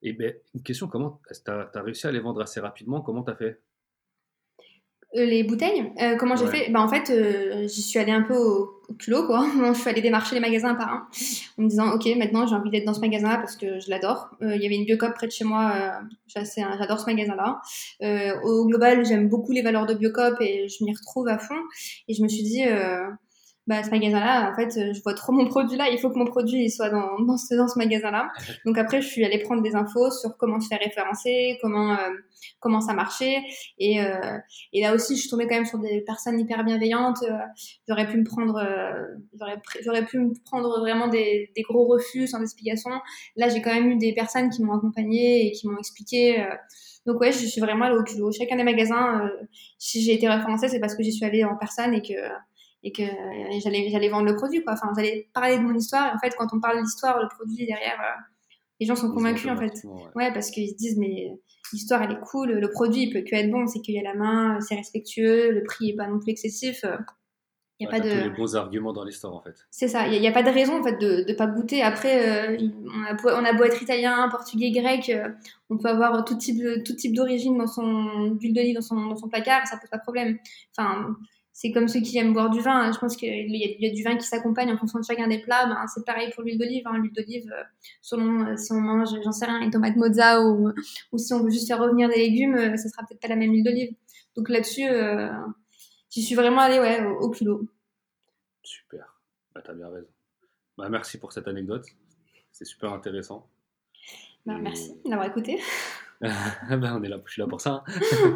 Et ben, une question, comment tu as, réussi à les vendre assez rapidement? Comment tu as fait? Euh, Les bouteilles? Euh, Comment j'ai fait? Bah, En fait, euh, j'y suis allée un peu au, culot, quoi. je suis allée démarcher les magasins par un, en me disant, OK, maintenant j'ai envie d'être dans ce magasin-là parce que je l'adore. Il y avait une Biocop près de chez moi, j'adore ce magasin-là. au global, j'aime beaucoup les valeurs de Biocop et je m'y retrouve à fond. Et je me suis dit bah, ce magasin-là, en fait, euh, je vois trop mon produit là, il faut que mon produit soit dans, dans ce, dans ce magasin-là. Donc après, je suis allée prendre des infos sur comment se faire référencer, comment, euh, comment ça marchait. Et, euh, et là aussi, je suis tombée quand même sur des personnes hyper bienveillantes. j'aurais pu me prendre, j'aurais, j'aurais pu me prendre vraiment des, des gros refus sans explication. Là, j'ai quand même eu des personnes qui m'ont accompagnée et qui m'ont expliqué. donc ouais, je suis vraiment allée au culot. Chacun des magasins, si j'ai été référencée, c'est parce que j'y suis allée en personne et que et que j'allais j'allais vendre le produit quoi enfin j'allais parler de mon histoire et en fait quand on parle de l'histoire le produit derrière euh, les gens sont convaincus en fait ouais. parce qu'ils se disent mais l'histoire elle est cool le produit il peut que être bon c'est qu'il y a la main c'est respectueux le prix est pas non plus excessif Il y a pas de... tous les bons arguments dans l'histoire en fait. C'est ça, il n'y a, pas de raison en fait de ne pas goûter. Après, euh, on, a beau, on, a beau, être italien, portugais, grec, euh, on peut avoir tout type, tout type d'origine dans son d'huile d'olive dans son, dans son placard, ça pose pas de problème. Enfin, c'est comme ceux qui aiment boire du vin. Hein. Je pense qu'il y, a du vin qui s'accompagne en fonction de chacun des plats. Ben, c'est pareil pour l'huile d'olive. Hein. L'huile d'olive, euh, selon si on mange, j'en sais rien, une tomate mozza ou, ou si on veut juste faire revenir des légumes, ça sera peut-être pas la même huile d'olive. Donc là-dessus, j'y suis vraiment allée ouais, au, au culot. Super. Bah, tu as bien raison. Bah, merci pour cette anecdote. C'est super intéressant. Bah, Merci d'avoir écouté. bah, on est là, je suis là pour ça. Hein.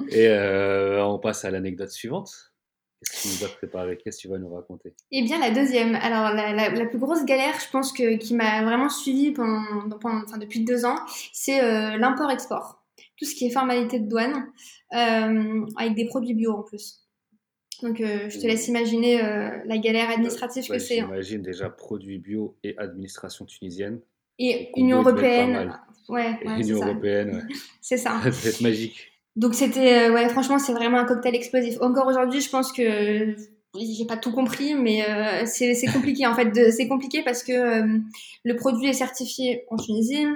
Et euh, on passe à l'anecdote suivante. Qu'est-ce que tu nous as préparé? Qu'est-ce que tu vas nous raconter? Eh bien, la deuxième. Alors, la, plus grosse galère, je pense, que, qui m'a vraiment suivi pendant, enfin, depuis deux ans, c'est euh, l'import-export. Tout ce qui est formalité de douane, euh, avec des produits bio en plus. Donc, euh, je te laisse imaginer euh, la galère administrative que c'est. Hein. J'imagine déjà produits bio et administration tunisienne. Et Union européenne. Ouais, Union européenne, ouais. c'est ça. ça va être magique. Donc, c'était, euh, ouais, franchement, c'est vraiment un cocktail explosif. Encore aujourd'hui, je pense que j'ai pas tout compris, mais c'est compliqué en fait. C'est compliqué parce que le produit est certifié en Tunisie.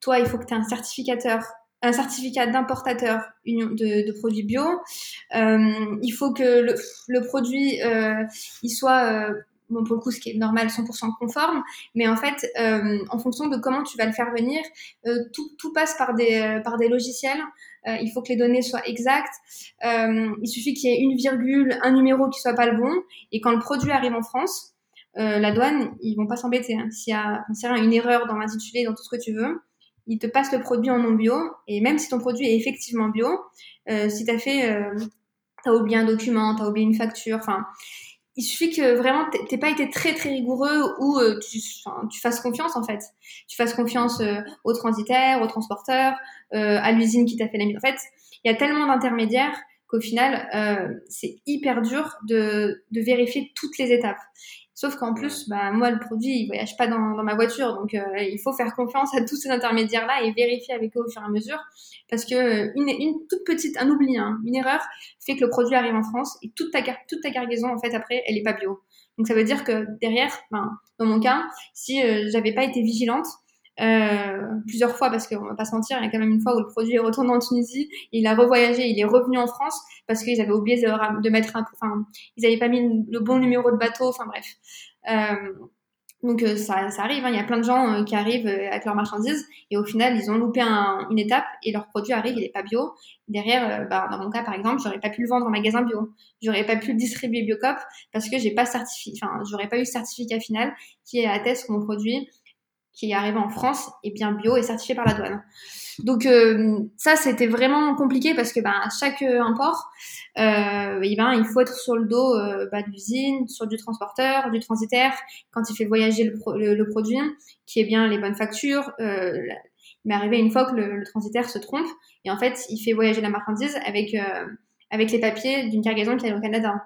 Toi, il faut que tu aies un certificateur un certificat d'importateur de, de, produits bio. Euh, il faut que le, le produit euh, il soit euh, bon pour le coup ce qui est normal 100% conforme, mais en fait euh, en fonction de comment tu vas le faire venir, euh, tout, tout, passe par des par des logiciels. il faut que les données soient exactes. il suffit qu'il y ait une virgule, un numéro qui soit pas le bon, et quand le produit arrive en France, la douane, ils vont pas s'embêter. Hein. S'il y a une erreur dans l'intitulé, dans tout ce que tu veux, il te passe le produit en non bio. Et même si ton produit est effectivement bio, euh, si tu as fait, euh, tu as oublié un document, tu as oublié une facture, enfin, il suffit que vraiment t'aies pas été très très rigoureux ou euh, tu, fasses confiance en fait. Tu fasses confiance euh, aux transitaires, aux transporteurs, euh, à l'usine qui t'a fait la mise. En fait, il y a tellement d'intermédiaires qu'au final, c'est hyper dur de vérifier toutes les étapes. Sauf qu'en plus, bah, moi, le produit, il voyage pas dans, dans ma voiture. Donc, euh, il faut faire confiance à tous ces intermédiaires-là et vérifier avec eux au fur et à mesure. Parce que euh, une, une toute petite, un oubli, hein, une erreur, fait que le produit arrive en France et toute ta, toute ta cargaison, en fait, après, elle est pas bio. Donc, ça veut dire que derrière, ben, dans mon cas, si euh, j'avais pas été vigilante, plusieurs fois parce qu'on va pas se mentir, il y a quand même une fois où le produit est retourné en Tunisie, il a revoyagé, il est revenu en France parce qu'ils avaient oublié de, mettre un, enfin, ils avaient pas mis le bon numéro de bateau, enfin bref. Euh, donc euh, ça, ça, arrive, hein. il y a plein de gens euh, qui arrivent euh, avec leurs marchandises et au final ils ont loupé un, une étape et leur produit arrive, il est pas bio. Derrière, bah, dans mon cas par exemple, j'aurais pas pu le vendre en magasin bio, j'aurais pas pu le distribuer Biocop parce que j'ai pas certifié, enfin j'aurais pas eu certificat final qui atteste que mon produit qui est arrivé en France est bien bio et certifié par la douane. Donc euh, ça c'était vraiment compliqué parce que ben à chaque euh, import, euh, eh ben il faut être sur le dos euh, bah, de l'usine, sur du transporteur, du transitaire quand il fait voyager le, le, produit, qui est bien les bonnes factures. Euh, il m'est arrivé une fois que le, le, transitaire se trompe et en fait il fait voyager la marchandise avec avec les papiers d'une cargaison qui est au Canada.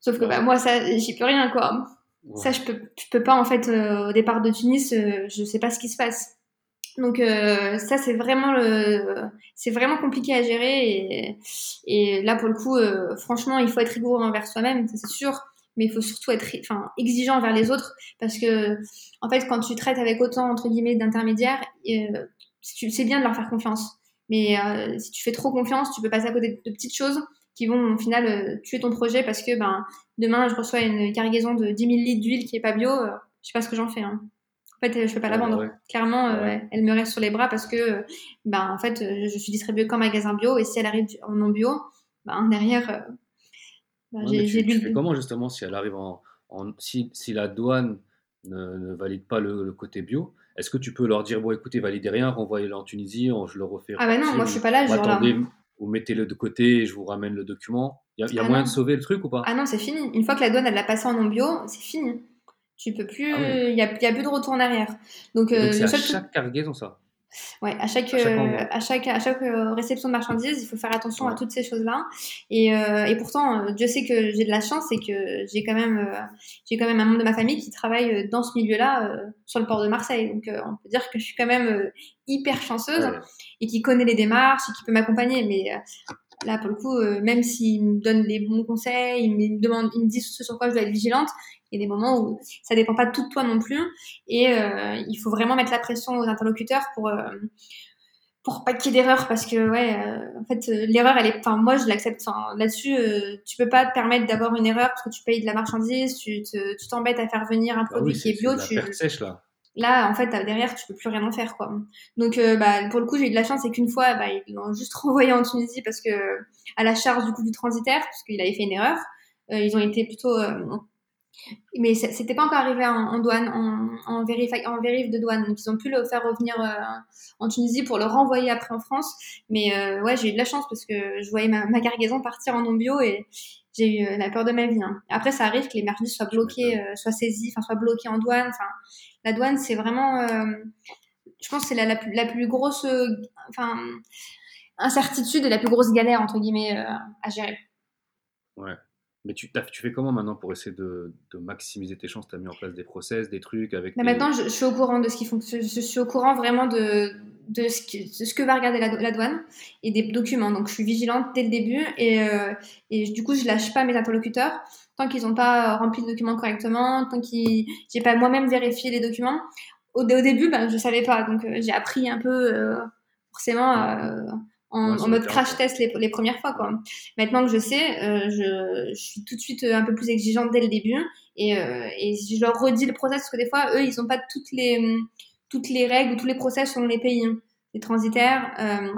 Sauf que bah, moi ça j'y peux rien quoi. Ça, je peux, je peux pas, en fait, euh, au départ de Tunis, euh, je sais pas ce qui se passe. Donc, euh, ça, c'est vraiment c'est vraiment compliqué à gérer. Et, et là, pour le coup, franchement, il faut être rigoureux envers soi-même, c'est sûr. Mais il faut surtout être, enfin, exigeant envers les autres. Parce que, en fait, quand tu traites avec autant, entre guillemets, d'intermédiaires, c'est bien de leur faire confiance. Mais si tu fais trop confiance, tu peux passer à côté de petites choses qui vont au final euh, tuer ton projet parce que ben, demain je reçois une cargaison de 10 000 litres d'huile qui est pas bio, euh, je sais pas ce que j'en fais. Hein. En fait, je peux pas la vendre. Clairement, euh, elle me reste sur les bras parce que, ben, en fait, je suis distribuée qu'en magasin bio et si elle arrive en non bio, ben, derrière, ben, j'ai tu, fais comment justement si elle arrive en, si, si, la douane ne, ne valide pas le, côté bio, est-ce que tu peux leur dire bon écoutez validez rien, renvoyez-le en Tunisie, je le refais. Ah ben non, moi je suis pas là, genre là vous mettez-le de côté et je vous ramène le document. Il y a, ah moyen de sauver le truc ou pas? Ah non, c'est fini. Une fois que la douane elle l'a passé en non bio, c'est fini. Tu peux plus. Ah il n'y a, y a, plus de retour en arrière. Donc, euh, c'est à chaque cargaison ça. Ouais, à chaque, à chaque, euh, à chaque, à chaque euh, réception de marchandises, il faut faire attention à toutes ces choses-là. Et, euh, et pourtant, euh, Dieu sait que j'ai de la chance et que j'ai quand même, j'ai quand même un membre de ma famille qui travaille dans ce milieu-là sur le port de Marseille. Donc, on peut dire que je suis quand même hyper chanceuse et qui connaît les démarches et qui peut m'accompagner. Mais là, pour le coup, même s'ils me donnent les bons conseils, ils me demandent, ils me disent ce sur quoi je dois être vigilante, il y a des moments où ça dépend pas tout de toi non plus. Et il faut vraiment mettre la pression aux interlocuteurs pour pour pas qu'il y ait d'erreur parce que ouais euh, en fait euh, l'erreur elle est enfin moi je l'accepte là-dessus euh, tu peux pas te permettre d'avoir une erreur parce que tu payes de la marchandise tu tu t'embêtes à faire venir un ah produit qui est bio tu sèche là là en fait derrière tu peux plus rien en faire quoi donc bah pour le coup j'ai eu de la chance c'est qu'une fois bah, ils l'ont juste renvoyé en Tunisie parce que à la charge du coup du transitaire parce qu'il avait fait une erreur ils ont été plutôt mais c'était pas encore arrivé en, douane, en, en, vérif, en de douane. Donc, ils ont pu le faire revenir euh, en Tunisie pour le renvoyer après en France. Mais euh, ouais, j'ai eu de la chance parce que je voyais ma, cargaison partir en non bio et j'ai eu euh, la peur de ma vie. Hein. Après, ça arrive que les marchandises soient bloquées, soient saisies, enfin, soient bloquées en douane. Enfin, la douane, c'est vraiment, je pense, c'est la, la, plus, la plus grosse, enfin, incertitude et la plus grosse galère entre guillemets à gérer. Ouais. Mais tu, tu fais comment maintenant pour essayer de, de maximiser tes chances? Tu as mis en place des process, des trucs avec. Maintenant, je, suis au courant de ce qui fonctionne. Je, suis au courant vraiment de, de, ce, que, ce que va regarder la, douane et des documents. Donc, je suis vigilante dès le début et, euh, et du coup, je lâche pas mes interlocuteurs tant qu'ils n'ont pas rempli le document correctement, tant qu'ils j'ai pas moi-même vérifié les documents. Au, au début, ben, je savais pas, donc euh, j'ai appris un peu euh, forcément en, mode crash test les, les, premières fois. Quoi. Maintenant que je sais, euh, je, je, suis tout de suite euh, un peu plus exigeante dès le début et, euh, et je leur redis le process parce que des fois, eux, ils n'ont pas toutes les, toutes les règles ou tous les process selon les pays. Hein. Les transitaires, euh,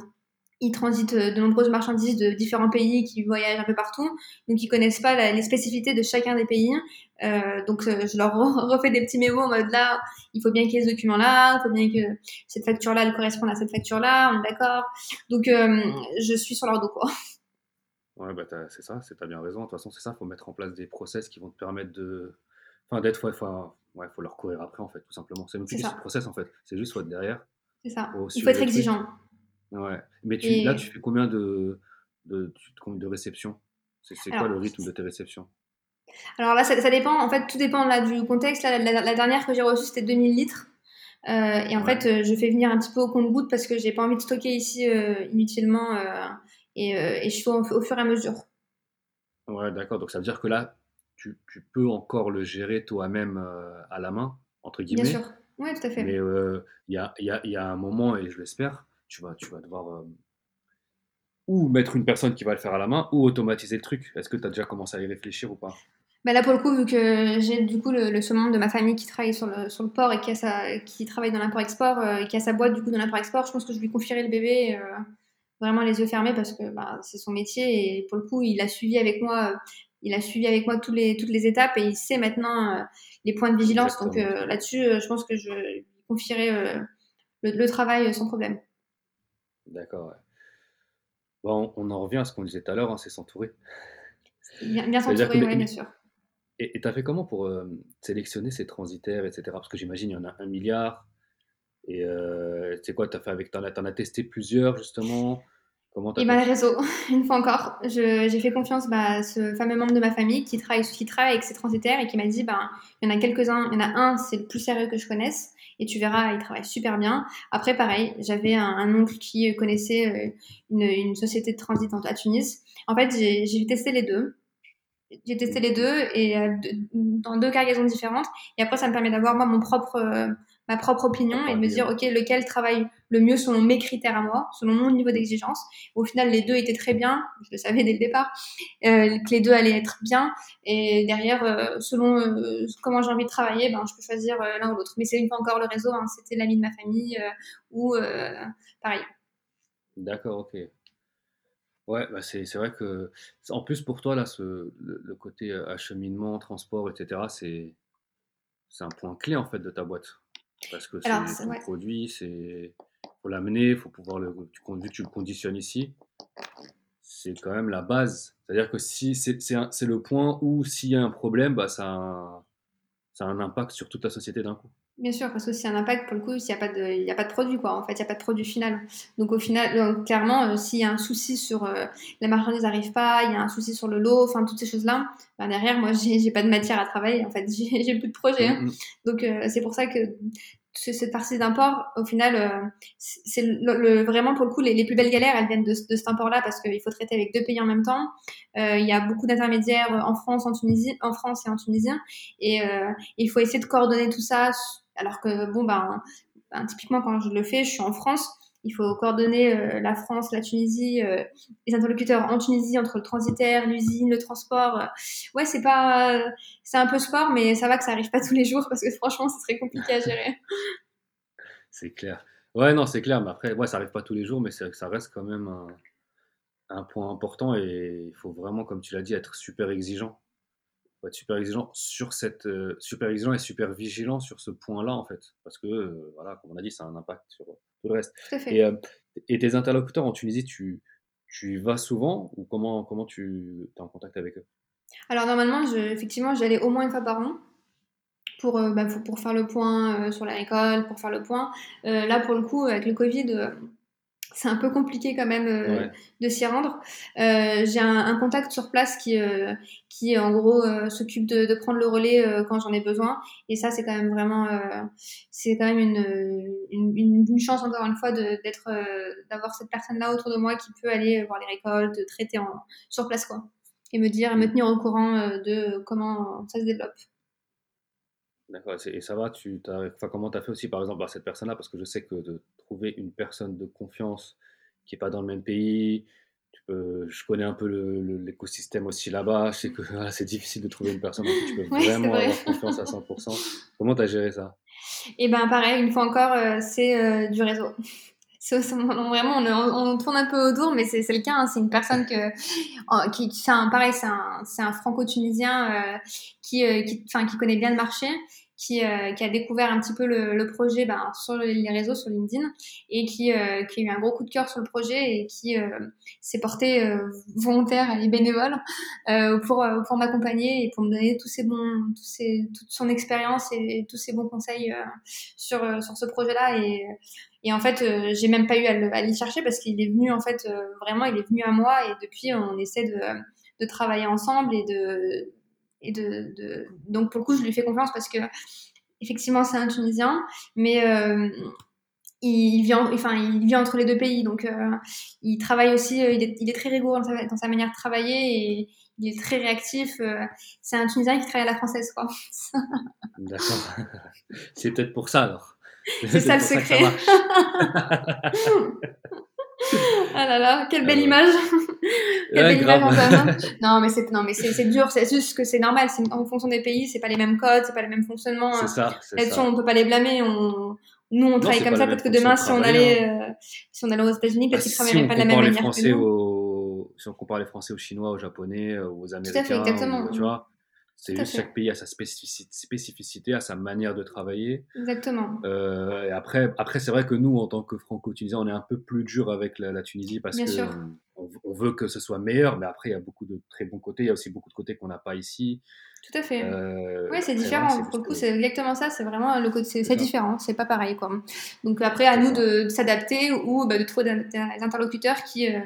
ils transitent de nombreuses marchandises de différents pays qui voyagent un peu partout, donc ils connaissent pas les spécificités de chacun des pays. Euh, donc euh, je leur refais des petits mémos en mode là, il faut bien qu'il y ait ce document-là, il faut bien que cette facture-là corresponde à cette facture-là, on est d'accord. Donc euh, je suis sur leur dos quoi. Ouais, bah c'est ça, c'est t'as bien raison. De toute façon, c'est ça, faut mettre en place des process qui vont te permettre de, enfin d'être, il faut, ouais, faut leur courir après en fait, tout simplement. C'est même plus ce process en fait, c'est juste faut être derrière. C'est ça. Il faut être exigeant. Ouais. Mais tu, là, tu fais combien de, de, de réceptions? C'est quoi le rythme de tes réceptions? Alors là, ça, ça, dépend. En fait, tout dépend là, du contexte. Là, la, dernière que j'ai reçue, c'était 2000 litres. Euh, et en fait, euh, je fais venir un petit peu au compte-goutte parce que j'ai pas envie de stocker ici euh, inutilement et, et, je fais au, au, fur et à mesure. Ouais, d'accord. Donc ça veut dire que là, tu, tu peux encore le gérer toi-même à la main, entre guillemets. Bien sûr. Oui, tout à fait. Mais il y a, y, a, y, a, un moment, et je l'espère, tu vas, tu vas devoir euh, ou mettre une personne qui va le faire à la main ou automatiser le truc. Est-ce que tu as déjà commencé à y réfléchir ou pas? Bah là pour le coup vu que j'ai du coup le, le membre de ma famille qui travaille sur le, sur le port et qui, a sa, qui travaille dans l'import-export euh, et qui a sa boîte du coup dans l'import-export, je pense que je lui confierai le bébé euh, vraiment les yeux fermés parce que bah, c'est son métier et pour le coup il a suivi avec moi il a suivi avec moi toutes les, toutes les étapes et il sait maintenant les points de vigilance donc là-dessus je pense que je lui confierai le travail sans problème. D'accord. Bon, on en revient à ce qu'on disait tout à l'heure, hein, c'est s'entourer. Bien, s'entourer, oui, bien sûr. Et tu as fait comment pour euh, sélectionner ces transitaires, etc. Parce que j'imagine il y en a un milliard. Et euh, c'est quoi, tu as fait avec. Tu en, as testé plusieurs, justement? Comment Et ben, le réseau, une fois encore. J'ai fait confiance bah, à ce fameux membre de ma famille qui travaille, qui travaille avec ces transitaires et qui m'a dit ben, il y en a quelques-uns, il y en a un, c'est le plus sérieux que je connaisse et tu verras, il travaille super bien. Après, pareil, j'avais un, oncle qui connaissait euh, une, une, société de transit à Tunis. En fait, j'ai testé les deux. J'ai testé les deux et euh, dans deux cargaisons différentes. Et après, ça me permet d'avoir moi mon propre euh, ma propre opinion et de me dire, OK, lequel travaille le mieux selon mes critères à moi, selon mon niveau d'exigence. Au final, les deux étaient très bien, je le savais dès le départ, euh, que les deux allaient être bien. Et derrière, euh, selon euh, comment j'ai envie de travailler, ben, je peux choisir l'un ou l'autre. Mais c'est une fois encore le réseau, hein, c'était l'ami de ma famille ou pareil. D'accord, ok. Ouais, bah c'est vrai que, en plus pour toi, là, ce, le, côté acheminement, transport, etc., c'est un point clé en fait de ta boîte. Parce que c'est un produit, c'est faut l'amener, faut pouvoir le. Tu, vu que tu le conditionnes ici, c'est quand même la base. C'est-à-dire que si c'est le point où s'il y a un problème, bah, ça, a ça a un impact sur toute la société d'un coup. Bien sûr, parce que c'est un impact pour le coup, s'il n'y a, pas de, il y a pas de produit, quoi. En fait, il n'y a pas de produit final. Donc, au final, clairement, euh, s'il y a un souci sur euh, la marchandise n'arrive pas, il y a un souci sur le lot, enfin, toutes ces choses-là, ben, derrière, moi, j'ai pas de matière à travailler. En fait, j'ai plus de projet. Hein. Mm, mm. Donc, euh, c'est pour ça que cette partie d'import, au final, euh, c'est le, vraiment pour le coup les, les, plus belles galères, elles viennent de, de cet import-là parce qu'il faut traiter avec deux pays en même temps. Euh, il y a beaucoup d'intermédiaires en France, en Tunisie, en France et en Tunisie, et euh, il faut essayer de coordonner tout ça. Alors que bon ben, ben, typiquement quand je le fais, je suis en France, il faut coordonner euh, la France, la Tunisie, euh, les interlocuteurs en Tunisie entre le transitaire, l'usine, le transport. Euh. Ouais, c'est pas, c'est un peu sport, mais ça va que ça arrive pas tous les jours parce que franchement, c'est très compliqué à gérer. c'est clair. Ouais, non, c'est clair. Mais après, ouais, ça arrive pas tous les jours, mais c'est ça reste quand même un, un point important et il faut vraiment, comme tu l'as dit, être super exigeant faut être super exigeant sur cette super exigeant et super vigilant sur ce point-là en fait parce que voilà comme on a dit ça a un impact sur tout le reste. Et, euh, et, tes interlocuteurs en Tunisie, tu, tu y vas souvent ou comment, comment tu es en contact avec eux? Alors normalement, je, effectivement, j'allais au moins une fois par an. Pour, euh, bah, pour, faire le point euh, sur la récolte, pour faire le point. là, pour le coup, avec le Covid, c'est un peu compliqué quand même euh, de s'y rendre. Euh, j'ai un, contact sur place qui, euh, qui en gros s'occupe de, de, prendre le relais quand j'en ai besoin. Et ça, c'est quand même vraiment, c'est quand même une, une, une, chance encore une fois d'être, d'avoir cette personne-là autour de moi qui peut aller voir les récoltes, traiter en, sur place quoi, et me dire, me tenir au courant de comment ça se développe. D'accord, et ça va, tu as, enfin, comment tu as fait aussi par exemple à cette personne-là? Parce que je sais que de trouver une personne de confiance qui n'est pas dans le même pays, tu peux, je connais un peu l'écosystème aussi là-bas, je sais que c'est difficile de trouver une personne en qui tu peux vraiment avoir confiance à 100%. Comment tu as géré ça? Et eh ben pareil, une fois encore, euh, c'est euh, du réseau. vraiment, on, tourne un peu autour, mais c'est le cas. Hein. c'est une personne que, qui, qui un, pareil, c'est un, un franco-tunisien euh, qui, qui, qui connaît bien le marché qui, euh, qui, a découvert un petit peu le, le projet ben, sur les réseaux, sur LinkedIn, et qui, euh, qui, a eu un gros coup de cœur sur le projet et qui euh, s'est porté volontaire et bénévole pour, m'accompagner et pour me donner tous toute son expérience et, tous ces bons conseils sur, ce projet-là. Et, en fait, j'ai même pas eu à l'y chercher parce qu'il est venu, en fait, vraiment, il est venu à moi et depuis, on essaie de, de travailler ensemble et de et de, de, donc pour le coup je lui fais confiance parce que effectivement c'est un Tunisien mais euh, il vit enfin il vit entre les deux pays donc euh, il travaille aussi euh, il est, il est très rigoureux dans sa, dans sa, manière de travailler et il est très réactif c'est un Tunisien qui travaille à la française quoi. D'accord. C'est peut-être pour ça alors. C'est ça le secret ah là là, quelle belle image. quelle belle image Non, mais c'est non, mais c'est dur. C'est juste que c'est normal. C'est en fonction des pays, c'est pas les mêmes codes, c'est pas les mêmes fonctionnements. C'est ça. Là-dessus, on peut pas les blâmer. On... Nous, on travaille comme ça. Peut-être que demain, si on allait, euh, si on allait aux États-Unis, peut-être bah, qu'ils travailleraient pas de la même manière que nous. Si on compare les Français aux Chinois, aux Japonais, euh, aux Américains, Tout à fait, exactement. tu vois. C'est juste chaque pays a sa spécificité, a sa manière de travailler. Exactement. Euh, et après, après c'est vrai que nous, en tant que franco-tunisiens, on est un peu plus dur avec la, Tunisie parce qu'on on, veut que ce soit meilleur, mais après, il y a beaucoup de très bons côtés. Il y a aussi beaucoup de côtés qu'on n'a pas ici. Tout à fait. Euh, oui, c'est différent. Pour le coup, c'est exactement ça. C'est vraiment le côté, c'est différent. C'est pas pareil, quoi. Donc après, à nous de, s'adapter ou bah, de trouver des, interlocuteurs qui, euh,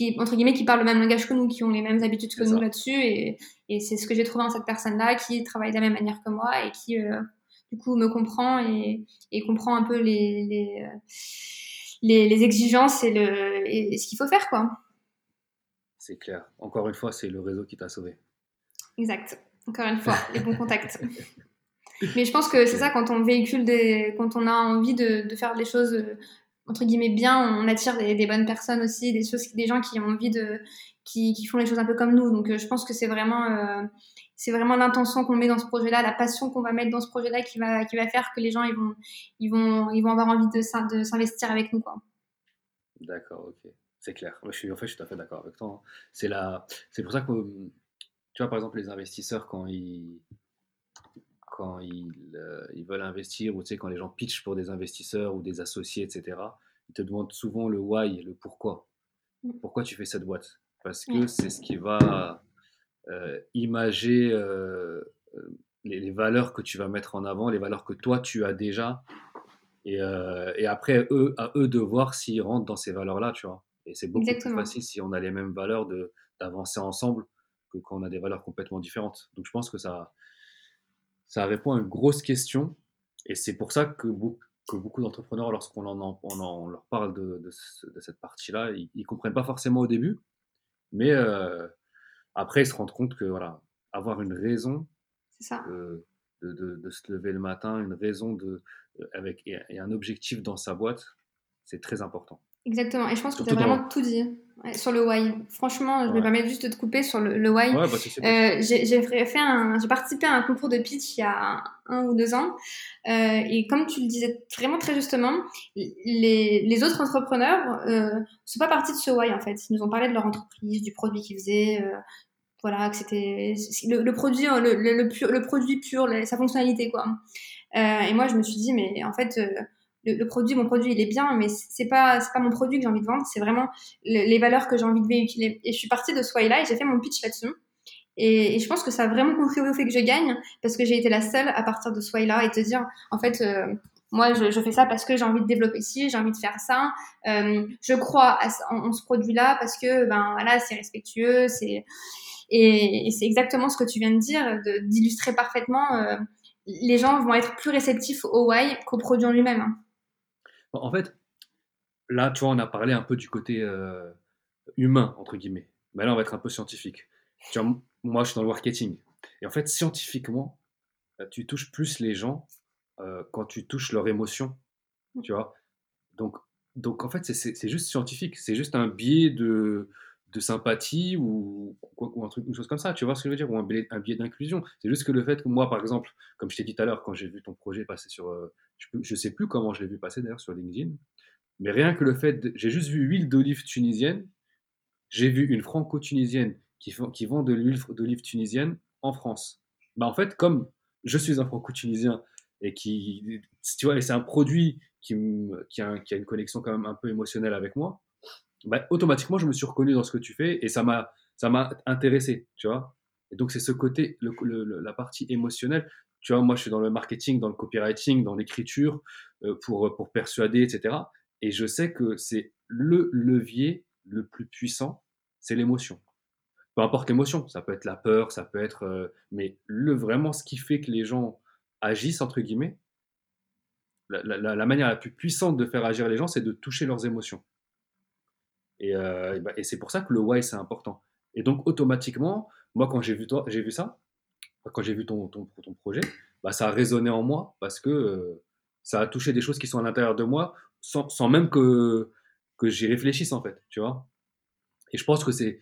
qui, entre guillemets, qui parlent le même langage que nous, qui ont les mêmes habitudes que nous là-dessus. Et, et c'est ce que j'ai trouvé dans cette personne-là, qui travaille de la même manière que moi et qui, euh, du coup, me comprend et, et comprend un peu les, les, euh, les, les exigences et, le, et ce qu'il faut faire, quoi. C'est clair. Encore une fois, c'est le réseau qui t'a sauvé. Exact. Encore une fois, les bons contacts. Mais je pense que c'est ça quand on véhicule des, quand on a envie de, de faire des choses euh, entre guillemets bien, on attire des, bonnes personnes aussi, des choses, des gens qui ont envie de, qui, qui font les choses un peu comme nous. Donc euh, je pense que c'est vraiment, euh, c'est vraiment l'intention qu'on met dans ce projet-là, la passion qu'on va mettre dans ce projet-là qui va, qui va faire que les gens ils vont, ils vont, ils vont avoir envie de, s'investir avec nous, quoi. D'accord, ok, c'est clair. Je suis, en fait, je suis tout à fait d'accord avec toi. Hein. C'est c'est pour ça que, tu vois, par exemple, les investisseurs quand ils quand ils, euh, ils, veulent investir ou tu sais, quand les gens pitchent pour des investisseurs ou des associés, etc., ils te demandent souvent le why, le pourquoi. Mm. Pourquoi tu fais cette boîte? Parce que c'est ce qui va euh, imager euh, les, valeurs que tu vas mettre en avant, les valeurs que toi tu as déjà. Et, et après, eux, à eux de voir s'ils rentrent dans ces valeurs-là, tu vois. Et c'est beaucoup plus facile si on a les mêmes valeurs d'avancer ensemble que quand on a des valeurs complètement différentes. Donc je pense que ça, ça répond à une grosse question. Et c'est pour ça que beaucoup, d'entrepreneurs, lorsqu'on en, on leur parle de, de, cette partie-là, ils, ne comprennent pas forcément au début, mais euh, après ils se rendent compte que voilà, avoir une raison ça. De, de, se lever le matin, une raison de, avec, et un objectif dans sa boîte, c'est très important. Exactement. Et je pense que tu as vraiment tout dit sur le why. Franchement, je me permets juste de te couper sur le, le why. Ouais, bah, euh, j'ai fait un, j'ai participé à un concours de pitch il y a un, ou deux ans. Euh, et comme tu le disais vraiment très justement, les, les autres entrepreneurs euh, sont pas partis de ce why en fait. Ils nous ont parlé de leur entreprise, du produit qu'ils faisaient. Euh, voilà, que c'était le, produit, le, le, le, produit pur, sa fonctionnalité quoi. Et moi, je me suis dit, mais en fait le, produit, mon produit, il est bien, mais c'est pas, c'est pas mon produit que j'ai envie de vendre, c'est vraiment les valeurs que j'ai envie de véhiculer. Et je suis partie de ce là et j'ai fait mon pitch là-dessus. Et, je pense que ça a vraiment contribué au fait que je gagne, parce que j'ai été la seule à partir de ce là et te dire, en fait, euh, moi, je, fais ça parce que j'ai envie de développer ci, j'ai envie de faire ça. Euh, je crois en, ce produit-là parce que, ben voilà, c'est respectueux, c'est et, c'est exactement ce que tu viens de dire, d'illustrer parfaitement. Euh, les gens vont être plus réceptifs au why qu'au produit en lui-même. En fait, là, tu vois, on a parlé un peu du côté euh, humain, entre guillemets. Mais là, on va être un peu scientifique. Tu vois, moi, je suis dans le marketing. Et en fait, scientifiquement, euh, tu touches plus les gens euh, quand tu touches leur émotion. Tu vois donc, donc, en fait, c'est juste scientifique. C'est juste un biais de, de sympathie ou, ou, un truc, une chose comme ça, tu vois ce que je veux dire, ou un biais, d'inclusion. C'est juste que le fait que moi, par exemple, comme je t'ai dit tout à l'heure, quand j'ai vu ton projet passer sur, euh, je, ne sais plus comment je l'ai vu passer d'ailleurs sur LinkedIn, mais rien que le fait, j'ai juste vu huile d'olive tunisienne, j'ai vu une franco-tunisienne qui, vend de l'huile d'olive tunisienne en France. Bah en fait, comme je suis un franco-tunisien et qui, tu vois, et c'est un produit qui, a, une connexion quand même un peu émotionnelle avec moi, bah, automatiquement, je me suis reconnu dans ce que tu fais et ça m'a, ça m'a intéressé, tu vois. Et donc, c'est ce côté, la partie émotionnelle. Tu vois, moi, je suis dans le marketing, dans le copywriting, dans l'écriture, euh, pour, pour persuader, etc. Et je sais que c'est le levier le plus puissant, c'est l'émotion. Peu importe l'émotion, ça peut être la peur, ça peut être. Euh, mais le, vraiment, ce qui fait que les gens agissent, entre guillemets, la, manière la plus puissante de faire agir les gens, c'est de toucher leurs émotions. Euh, bah, et, c'est pour ça que le why, c'est important. Et donc, automatiquement, moi, quand j'ai vu, j'ai vu ça, quand j'ai vu ton, ton, ton, projet, bah, ça a résonné en moi parce que euh, ça a touché des choses qui sont à l'intérieur de moi sans, sans même que, que j'y réfléchisse, en fait, tu vois. Et je pense que c'est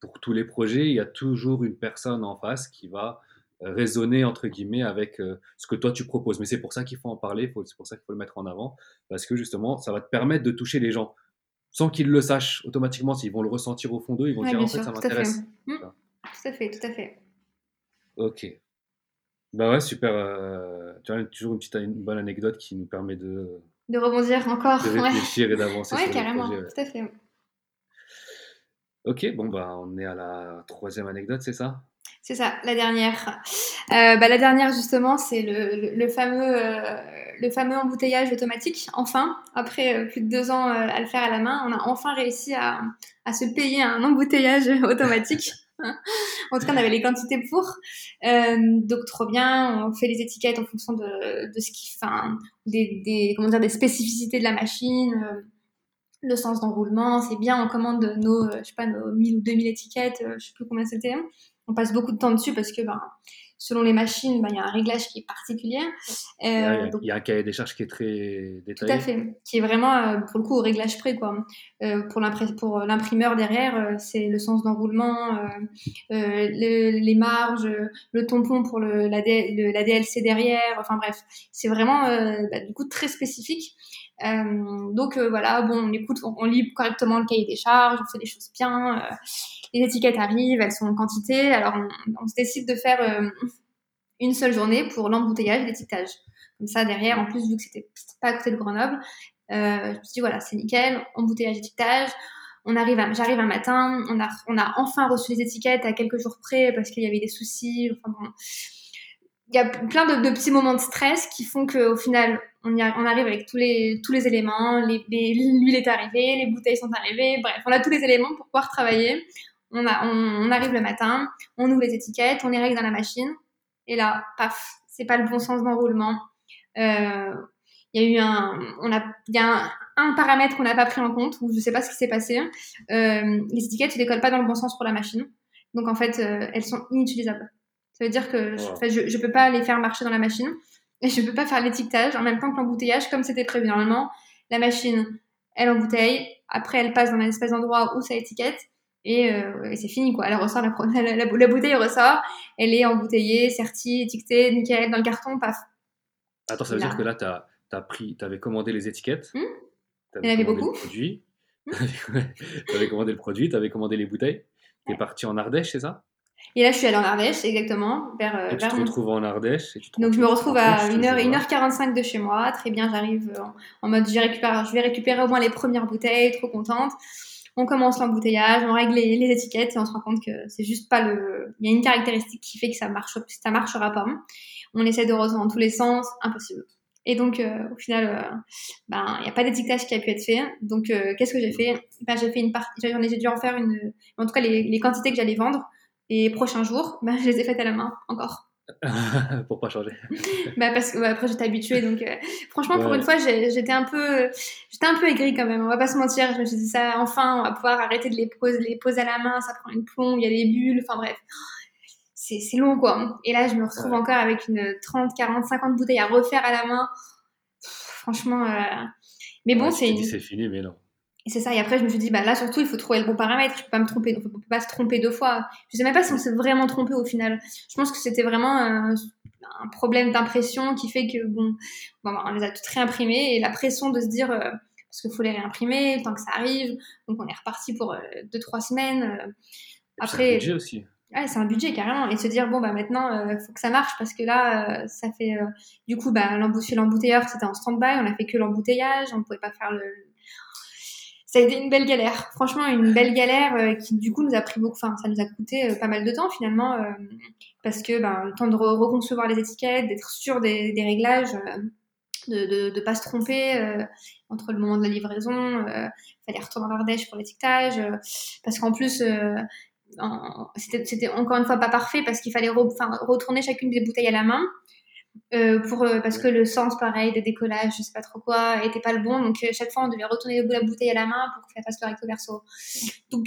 pour tous les projets, il y a toujours une personne en face qui va euh, résonner, entre guillemets, avec ce que toi tu proposes. Mais c'est pour ça qu'il faut en parler, c'est pour ça qu'il faut le mettre en avant, parce que justement, ça va te permettre de toucher les gens sans qu'ils le sachent automatiquement, s'ils vont le ressentir au fond d'eux, ils vont dire en fait ça m'intéresse. Mmh. Tout à fait, tout à fait. Ok. Bah ouais, super. Euh, tu as toujours une petite une bonne anecdote qui nous permet de. De rebondir encore. De réfléchir et d'avancer. ouais, carrément, tout à fait. Ok, bon, bah on est à la troisième anecdote, c'est ça? C'est ça, la dernière. Euh, bah, la dernière, justement, c'est le, le, fameux, euh, le fameux embouteillage automatique. Enfin, après euh, plus de deux ans à le faire à la main, on a enfin réussi à, à se payer un embouteillage automatique. en tout cas, on avait les quantités pour. donc, trop bien. On fait les étiquettes en fonction de, de ce qui, enfin, des, des, des spécificités de la machine le sens d'enroulement, c'est bien, on commande nos, je sais pas, nos 1000 ou 2000 étiquettes, je sais plus combien c'était, on passe beaucoup de temps dessus parce que ben, selon les machines, ben, il y a un réglage qui est particulier. il, y a, euh, il, y a, un cahier des charges qui est très détaillé. Tout à fait, qui est vraiment euh, pour le coup au réglage près. Quoi. Euh, pour l'imprimeur derrière, c'est le sens d'enroulement, les marges, le tampon pour le, la, la, DLC derrière. Enfin bref, c'est vraiment bah, du coup très spécifique. Donc voilà, bon, on écoute, on, lit correctement le cahier des charges, on fait des choses bien les étiquettes arrivent, elles sont en quantité. Alors, on, se décide de faire euh, une seule journée pour l'embouteillage et l'étiquetage. Comme ça, derrière, en plus, vu que c'était pas à côté de Grenoble, euh, je me dit, voilà, c'est nickel, embouteillage, étiquetage. On arrive, j'arrive un matin, on a, on a enfin reçu les étiquettes à quelques jours près parce qu'il y avait des soucis. Enfin bon, il y a plein de, petits moments de stress qui font qu'au final, on, y on arrive avec tous les, tous les éléments. L'huile est arrivée, les bouteilles sont arrivées. Bref, on a tous les éléments pour pouvoir travailler. On, a, on, arrive le matin, on ouvre les étiquettes, on les règle dans la machine, et là, paf, c'est pas le bon sens d'enroulement. Euh, il y a eu un, on a, y a un, paramètre qu'on n'a pas pris en compte, ou je sais pas ce qui s'est passé. Euh, les étiquettes ne décollent pas dans le bon sens pour la machine. Donc en fait, euh, elles sont inutilisables. Ça veut dire que je ne peux pas les faire marcher dans la machine et je ne peux pas faire l'étiquetage en même temps que l'embouteillage comme c'était prévu. Normalement, la machine, elle embouteille, après elle passe dans un espèce d'endroit où ça étiquette et, euh, et c'est fini quoi. Elle ressort, la, la, la, bouteille ressort, elle est embouteillée, sertie, étiquetée, nickel, dans le carton, paf. Attends, ça veut dire que là, tu as, pris, avais commandé les étiquettes, mmh. il y en avait beaucoup. Tu avais commandé le produit, tu avais commandé les bouteilles, tu es parti en Ardèche, c'est ça? Et là, je suis allée en Ardèche, exactement. Vers, euh, et tu te retrouves en Ardèche. Et tu Donc, je me retrouve à 1h, 1h45 de chez moi. Très bien, j'arrive en, en, mode, je vais récupérer au moins les premières bouteilles, trop contente on commence l'embouteillage, on règle les, étiquettes et on se rend compte que c'est juste pas le. Il y a une caractéristique qui fait que ça marche, ça marchera pas. On essaie de retourner dans tous les sens, impossible. Et donc, euh, au final, euh, ben, il n'y a pas d'étiquetage qui a pu être fait. Donc, euh, qu'est-ce que j'ai fait? Ben, J'ai fait une partie, j'ai dû en faire une, en tout cas les, les quantités que j'allais vendre. Les prochains jours, ben, je les ai faites à la main encore. pour pas changer. bah parce que après j'étais habituée donc euh, franchement pour une fois j'étais un peu j'étais un peu aigrie quand même on va pas se mentir. Je me suis dit ça enfin on va pouvoir arrêter de les poser les poser à la main ça prend une plombe il y a des bulles enfin bref. C'est long quoi. Et là je me retrouve encore avec une 30 40 50 bouteilles à refaire à la main. Franchement euh... mais bon c'est c'est fini mais non et c'est ça. Et après, je me suis dit, bah là, surtout, il faut trouver le bon paramètre. Je peux pas me tromper. Donc, on peut pas se tromper deux fois. Je sais même pas si on s'est vraiment trompé au final. Je pense que c'était vraiment un, problème d'impression qui fait que, bon, bon, on les a toutes réimprimées et la pression de se dire, euh, parce qu'il faut les réimprimer, tant que ça arrive. Donc, on est reparti pour euh, deux, trois semaines. Euh. après. C'est un budget aussi. Ouais, c'est un budget carrément. Et se dire, bon, bah maintenant, il faut que ça marche parce que là, ça fait. du coup, bah, l'embouteilleur, c'était en stand-by. On a fait que l'embouteillage. On ne pouvait pas faire le, ça a été une belle galère. Franchement, une belle galère euh, qui du coup nous a pris beaucoup, enfin ça nous a coûté euh, pas mal de temps finalement euh, parce que ben, le temps de reconcevoir les étiquettes, d'être sûr des, des réglages, de ne pas se tromper entre le moment de la livraison, il fallait retourner en Ardèche pour l'étiquetage parce qu'en plus c'était encore une fois pas parfait parce qu'il fallait retourner chacune des bouteilles à la main. Euh, pour, euh, parce que le sens, pareil, de décollage, je sais pas trop quoi, était pas le bon. Donc, euh, chaque fois, on devait retourner la bouteille à la main pour qu'elle fasse le recto verso. Donc,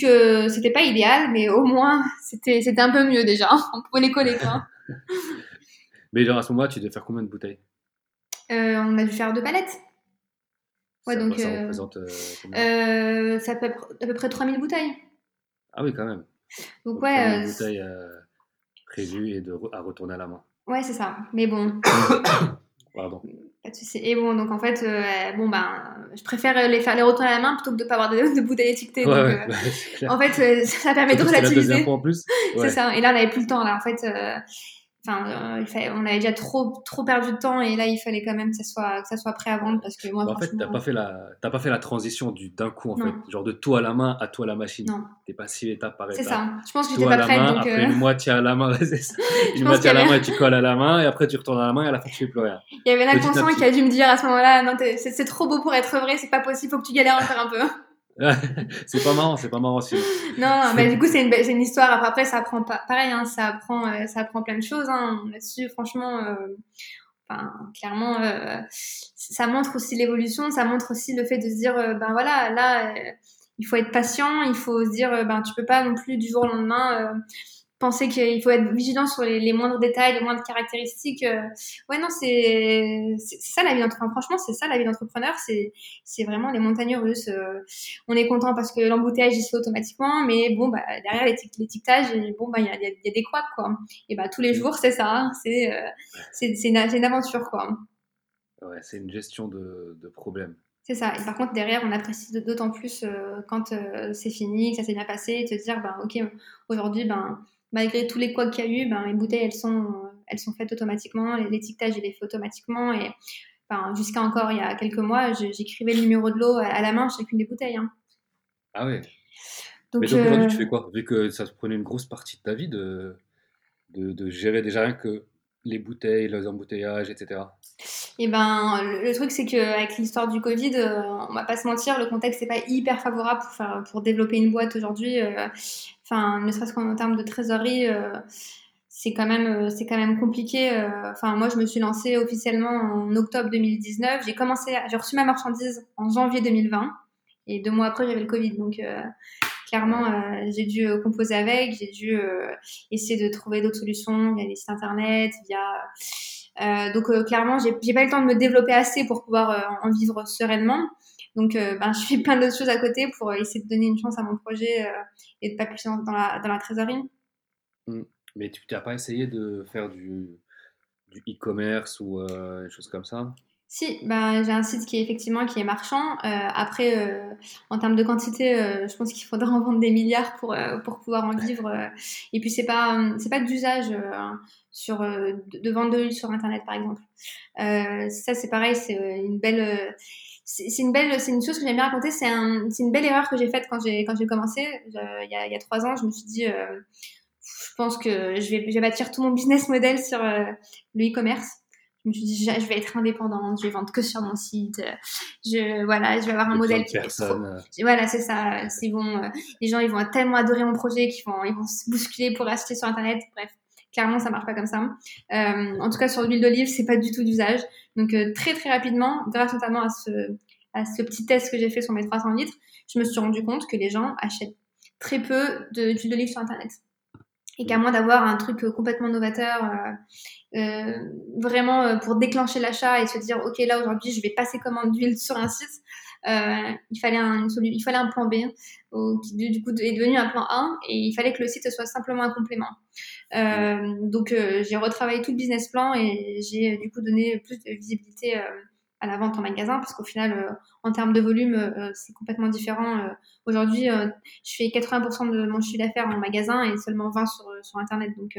c'était pas idéal, mais au moins, c'était, c'était un peu mieux déjà. on pouvait les coller, quoi. mais genre, à ce moment-là, tu devais faire combien de bouteilles? On a dû faire deux palettes. Ouais, ça, donc. Ça représente Ça peut à peu près 3000 bouteilles. Ah oui, quand même. Donc, ouais. bouteilles prévues et de, à retourner à la main. Ouais, c'est ça. Mais bon. Pardon. Pas de souci. Et bon, donc en fait, euh, bon ben, je préfère les faire les retourner à la main plutôt que de pas avoir de, de bouteilles étiquetées. euh, en fait, euh, ça permet de relativiser. C'est ça. Et là, on n'avait plus le temps. Là, en fait, Enfin, euh, on avait déjà trop, trop perdu de temps et là, il fallait quand même que ça soit, que ça soit prêt à vendre parce que moi, bah, En fait, t'as pas fait la, t'as pas fait la transition du d'un coup en fait, genre de tout à la main à tout à la machine. Non. T'es pas si étape par étape. C'est ça. Je pense que j'étais pas prête. Main, donc après une moitié à la main, une moitié à la main et tu colles à la main et après tu retournes à la main et à la fin tu fais plus rien. Il y avait l'inconscient qui a dû me dire à ce moment-là, non, c'est trop beau pour être vrai, c'est pas possible, faut que tu galères encore un peu. c'est pas marrant, c'est pas marrant aussi. Non, mais du coup, c'est une, une, histoire. Après, ça apprend pas, pareil, hein, ça apprend, euh, ça apprend plein de choses, hein, là-dessus, franchement, euh, enfin, clairement, euh, ça montre aussi l'évolution, ça montre aussi le fait de se dire, ben voilà, là, il faut être patient, il faut se dire, ben tu peux pas non plus du jour au lendemain, penser qu'il faut être vigilant sur les, les, moindres détails, les moindres caractéristiques. Euh, ouais, non, c'est ça la vie d'entrepreneur. Franchement, c'est ça la vie d'entrepreneur. C'est vraiment les montagnes russes. Euh, on est content parce que l'embouteillage il se fait automatiquement, mais bon, bah, derrière l'étiquetage, bon, bah, il y a, y a, des couacs, quoi. Et bah, tous les jours, c'est ça. Hein. C'est euh, une, une, aventure, quoi. Ouais, c'est une gestion de, de problèmes. C'est ça. Et par contre, derrière, on apprécie d'autant plus quand c'est fini, que ça s'est bien passé, et te dire, ben, ok, aujourd'hui, ben, malgré tous les couacs qu'il y a eu, ben, les bouteilles, elles sont, elles sont faites automatiquement, l'étiquetage, il est fait automatiquement. Et enfin, jusqu'à encore il y a quelques mois, j'écrivais le numéro de l'eau à la main chacune des bouteilles. Hein. Ah oui. Donc, Mais donc aujourd'hui, tu euh, fais quoi? Vu que ça se prenait une grosse partie de ta vie de, de, de gérer déjà rien que les bouteilles, les embouteillages, etc. Et eh ben, le, truc, c'est qu'avec l'histoire du Covid, euh, on va pas se mentir, le contexte n'est pas hyper favorable pour, pour développer une boîte aujourd'hui. Euh, enfin, ne serait-ce qu'en termes de trésorerie, euh, c'est quand même c'est quand même compliqué. Enfin, moi, je me suis lancée officiellement en octobre 2019. J'ai commencé, j'ai reçu ma marchandise en janvier 2020 et deux mois après, j'avais le Covid. Donc clairement, j'ai dû composer avec, j'ai dû essayer de trouver d'autres solutions via les sites internet, via donc clairement, j'ai pas eu le temps de me développer assez pour pouvoir en vivre sereinement. Donc, euh, ben, je fais plein d'autres choses à côté pour essayer de donner une chance à mon projet euh, et de pas plus dans la, dans la trésorerie. Mmh. Mais tu n'as pas essayé de faire du, e-commerce ou euh, des choses comme ça? Si, ben, j'ai un site qui est effectivement qui est marchand. après, en termes de quantité, je pense qu'il faudra en vendre des milliards pour, pour pouvoir en vivre. et puis c'est pas c'est pas d'usage sur de, vendre de l'huile sur internet par exemple. ça c'est pareil, c'est une belle c'est une belle, c'est une chose que j'aime bien raconter. C'est un, une belle erreur que j'ai faite quand j'ai quand j'ai commencé. il, y a, il y a trois ans, je me suis dit, euh, je pense que je vais, je vais bâtir tout mon business model sur euh, le e-commerce. Je me suis dit, je vais être indépendante, je vais vendre que sur mon site. Je, voilà, je vais avoir un modèle qui personne. Voilà, c'est ça. C'est bon. Euh, les gens, ils vont tellement adorer mon projet qu'ils vont, ils vont se bousculer pour acheter sur Internet. Bref, clairement, ça marche pas comme ça. Euh, en tout cas, sur l'huile d'olive, c'est pas du tout d'usage. Donc euh, très très rapidement, grâce notamment à ce, à ce petit test que j'ai fait sur mes 300 litres, je me suis rendu compte que les gens achètent très peu d'huile d'olive sur Internet. Et qu'à moins d'avoir un truc complètement novateur, euh, euh vraiment pour déclencher l'achat et se dire, OK, là aujourd'hui, je vais passer commande d'huile sur un site, euh, il, fallait un, il fallait un plan B qui du coup est devenu un plan A et il fallait que le site soit simplement un complément. Euh, donc euh, j'ai retravaillé tout le business plan et j'ai du coup donné plus de visibilité à la vente en magasin parce qu'au final, en termes de volume, c'est complètement différent. Aujourd'hui, je fais 80% de mon chiffre d'affaires en magasin et seulement 20% sur, sur Internet. Donc,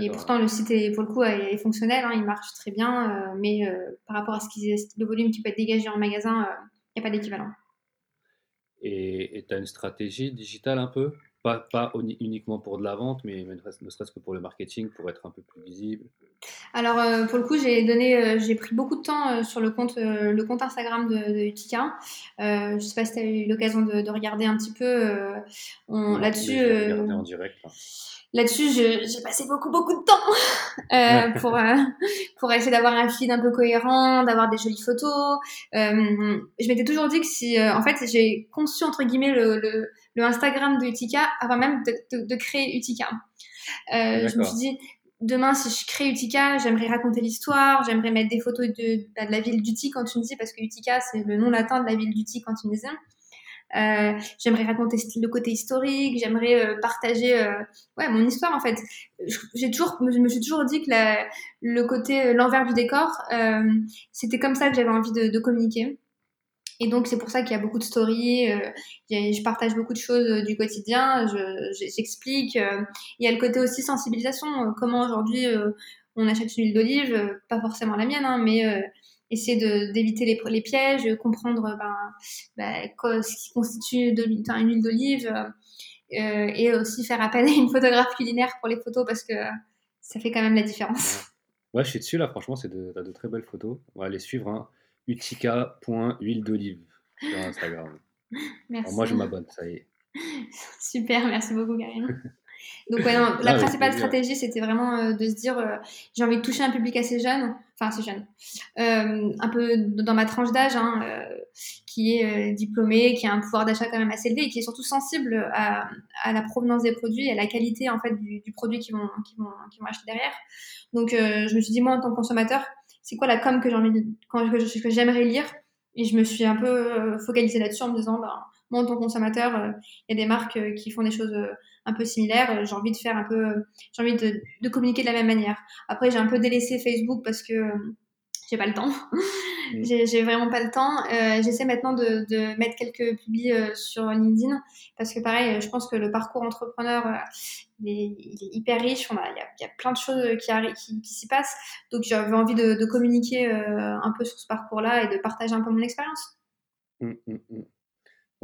et pourtant, le site est, pour le coup est, fonctionnel, hein, il marche très bien, euh, mais euh, par rapport à ce qui, le volume qui peut être dégagé en magasin, il n'y a pas d'équivalent. Et tu as une stratégie digitale un peu? Pas, pas, uniquement pour de la vente, mais ne serait-ce que pour le marketing, pour être un peu plus visible Alors, euh, pour le coup, j'ai donné, j'ai pris beaucoup de temps sur le compte, le compte Instagram de, de Utica. je ne sais pas si tu as eu l'occasion de, regarder un petit peu là-dessus. en direct. Là-dessus, j'ai passé beaucoup, beaucoup de temps euh, pour, euh, pour essayer d'avoir un feed un peu cohérent, d'avoir des jolies photos. Euh, je m'étais toujours dit que si, euh, en fait, j'ai conçu, entre guillemets, le, le, le, Instagram de Utica avant même de, de, de créer Utica. Euh, je me suis dit, demain, si je crée Utica, j'aimerais raconter l'histoire, j'aimerais mettre des photos de, bah, de la ville d'Utica en Tunisie, parce que Utica, c'est le nom latin de la ville d'Utica en Tunisie. Euh, j'aimerais raconter le côté historique, j'aimerais euh, partager euh, ouais, mon histoire en fait. J'ai toujours, je me suis toujours dit que le côté, l'envers du décor, c'était comme ça que j'avais envie de, communiquer. Et donc c'est pour ça qu'il y a beaucoup de stories, je partage beaucoup de choses du quotidien, j'explique. il y a le côté aussi sensibilisation, comment aujourd'hui on achète une huile d'olive, pas forcément la mienne, hein, mais essayer d'éviter les, les, pièges, comprendre ben, ben, ce qui constitue de, une huile d'olive euh, et aussi faire appel à une photographe culinaire pour les photos parce que ça fait quand même la différence. Ouais, je suis dessus là, franchement, c'est de, de très belles photos. On va aller suivre hein. utica.huile d'olive sur Instagram. Merci. moi, je m'abonne, ça y est. Super, merci beaucoup, Karine. Donc, ouais, non, la principale stratégie, c'était vraiment euh, de se dire euh, j'ai envie de toucher un public assez jeune, enfin assez jeune, euh, un peu dans ma tranche d'âge, hein, qui est diplômé, qui a un pouvoir d'achat quand même assez élevé et qui est surtout sensible à, à, la provenance des produits et à la qualité en fait du, du produit qu'ils vont, vont, vont acheter derrière. Donc, je me suis dit, moi, en tant que consommateur, c'est quoi la com que j'ai envie que, j'aimerais lire? Et je me suis un peu focalisée là-dessus en me disant, bah, moi, en tant que consommateur, il y a des marques qui font des choses un peu similaire. Euh, j'ai envie de faire un peu, j'ai envie de, de, communiquer de la même manière. Après, j'ai un peu délaissé Facebook parce que euh, j'ai pas le temps. Mm. j'ai vraiment pas le temps. Euh, J'essaie maintenant de, de, mettre quelques publis euh, sur LinkedIn parce que pareil, je pense que le parcours entrepreneur il est, il est hyper riche. Il y, a, y, a, plein de choses qui, qui, qui s'y passent. Donc j'avais envie de, de communiquer un peu sur ce parcours-là et de partager un peu mon expérience. Mmh, mmh.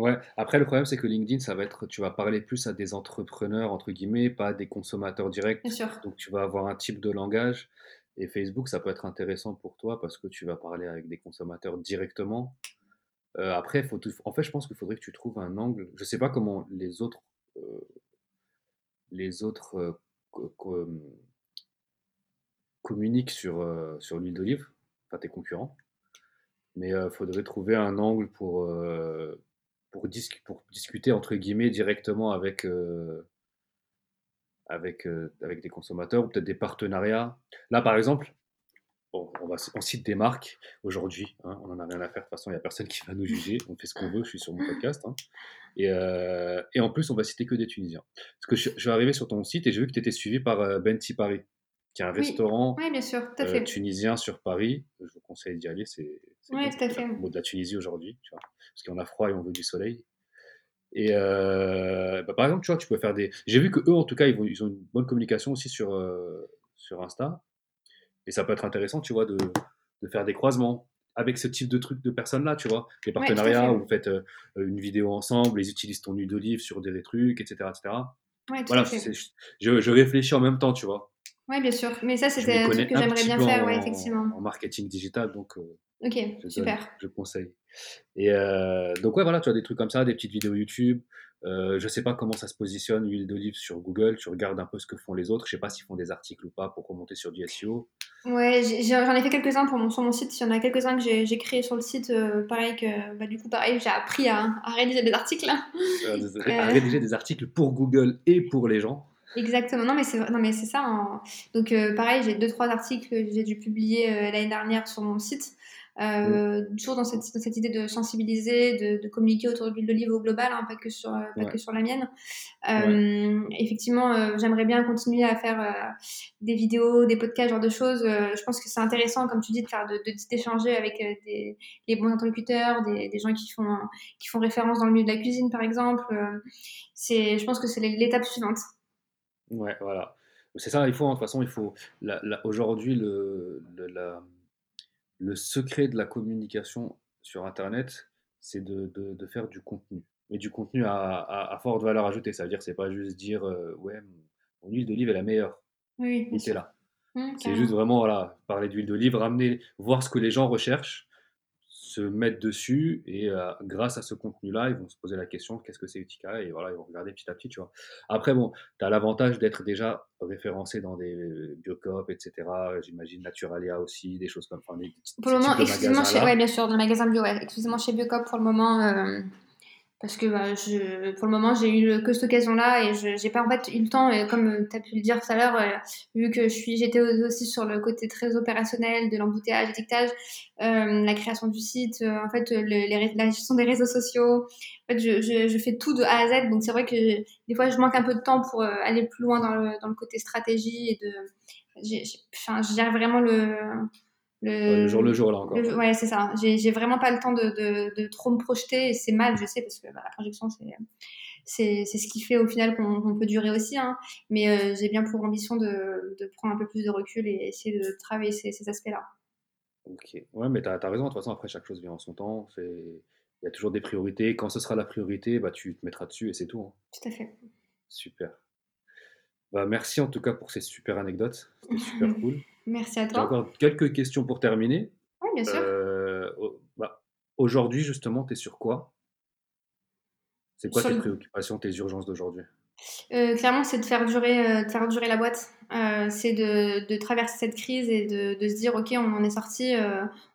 Ouais, après le problème c'est que LinkedIn, ça va être, tu vas parler plus à des entrepreneurs, entre guillemets, pas à des consommateurs directs. Bien sûr. Donc tu vas avoir un type de langage. Et Facebook, ça peut être intéressant pour toi parce que tu vas parler avec des consommateurs directement. Euh, après, faut en fait, je pense qu'il faudrait que tu trouves un angle. Je sais pas comment les autres, euh, les autres euh, communiquent sur, sur l'huile d'olive, enfin tes concurrents. Mais il faudrait trouver un angle pour, pour, pour, discuter entre guillemets directement avec, avec, avec des consommateurs ou peut-être des partenariats. Là, par exemple, on, va, on cite des marques aujourd'hui. Hein, on n'en a rien à faire. De toute façon, il n'y a personne qui va nous juger. On fait ce qu'on veut. Je suis sur mon podcast. Hein. Et, et, en plus, on va citer que des Tunisiens. Parce que je, je vais arriver sur ton site et j'ai vu que tu étais suivi par Benti Paris qui est un restaurant bien sûr, tunisien sur Paris. Je vous conseille d'y aller. C'est le mot de la Tunisie aujourd'hui. Parce qu'on a froid et on veut du soleil. Et euh, bah, par exemple, tu vois, tu peux faire des. J'ai vu que eux, en tout cas, ils, ils ont une bonne communication aussi sur, euh, sur Insta. Et ça peut être intéressant, tu vois, de, de faire des croisements avec ce type de trucs de personnes-là, tu vois. Des partenariats où vous faites euh, une vidéo ensemble, ils utilisent ton huile d'olive sur des trucs, etc. etc. voilà, je, je, réfléchis en même temps, tu vois. Oui, bien sûr. Mais ça, c'était un truc que j'aimerais bien faire, ouais, effectivement. En marketing digital, donc. ok, super. je conseille. Et euh, donc, ouais, voilà, tu as des trucs comme ça, des petites vidéos YouTube. Euh, je sais pas comment ça se positionne, l'huile d'olive sur Google. Tu regardes un peu ce que font les autres. Je sais pas s'ils font des articles ou pas pour remonter sur du SEO. Ouais, j'en ai, fait quelques-uns pour mon, sur mon site. Il y en a quelques-uns que j'ai créé sur le site. Euh, pareil que, bah, du coup, pareil, j'ai appris à, à, rédiger des articles. À rédiger des articles pour Google et pour les gens. Exactement, non mais c'est non mais c'est ça. Hein. Donc pareil, j'ai deux trois articles que j'ai dû publier l'année dernière sur mon site. Euh, toujours dans cette, cette, idée de sensibiliser, de, de communiquer autour de l'huile d'olive au global, hein, pas, que sur, euh, pas que sur la mienne. Euh, Effectivement, euh, j'aimerais bien continuer à faire euh, des vidéos, des podcasts, genre de choses. je pense que c'est intéressant, comme tu dis, de faire de, d'échanger avec des, les bons interlocuteurs, des, des, gens qui font, qui font référence dans le milieu de la cuisine, par exemple. c'est, je pense que c'est l'étape suivante. Ouais, voilà. C'est ça, il faut, hein, de toute façon, il faut. Aujourd'hui, le, le, la le secret de la communication sur Internet, c'est de, de, faire du contenu. Mais du contenu à, forte valeur ajoutée. Ça veut dire c'est pas juste dire euh, ouais, mon huile d'olive est la meilleure. Oui. C'est là. Mmh, c'est juste vraiment voilà, parler d'huile d'olive, ramener, voir ce que les gens recherchent se mettre dessus et euh, grâce à ce contenu-là, ils vont se poser la question qu'est-ce que c'est Utica et voilà, ils vont regarder petit à petit, tu vois. Après, bon, tu as l'avantage d'être déjà référencé dans des Biocop, etc. J'imagine Naturalia aussi, des choses comme ça. Pour le moment, exclusivement chez, ouais, bien sûr, dans le magasin bio, ouais, exclusivement chez Biocop pour le moment. Euh, parce que bah, je, pour le moment j'ai eu que cette occasion là et je j'ai pas en fait eu le temps et comme tu as pu le dire tout à l'heure euh, vu que je suis j'étais aussi sur le côté très opérationnel de l'embouteillage l'étiquetage euh, la création du site euh, en fait la gestion des réseaux sociaux. En fait je, je, je, fais tout de A à Z donc c'est vrai que des fois je manque un peu de temps pour euh, aller plus loin dans le, dans le côté stratégie et de j'ai enfin je gère vraiment le le, jour le jour, là encore. ouais, c'est ça. J'ai vraiment pas le temps de, de, de trop me projeter et c'est mal, je sais, parce que bah, la projection, c'est c'est ce qui fait au final qu'on peut durer aussi. Hein. Mais euh, j'ai bien pour ambition de, de, prendre un peu plus de recul et essayer de travailler ces, ces aspects-là. Ok. Ouais, mais tu as, raison. De toute façon, après, chaque chose vient en son temps. Il y a toujours des priorités. Quand ce sera la priorité, bah, tu te mettras dessus et c'est tout. Hein. Tout à fait. Super. Bah, merci en tout cas pour ces super anecdotes. C'était super cool. Merci à toi. Encore quelques questions pour terminer. Oui, bien sûr. Euh, bah, aujourd'hui, justement, tu es sur quoi? C'est quoi tes préoccupations, tes urgences d'aujourd'hui? Euh, Clairement, c'est de faire durer, euh, de faire durer la boîte. c'est de, de, traverser cette crise et de, de, se dire, OK, on en est sorti,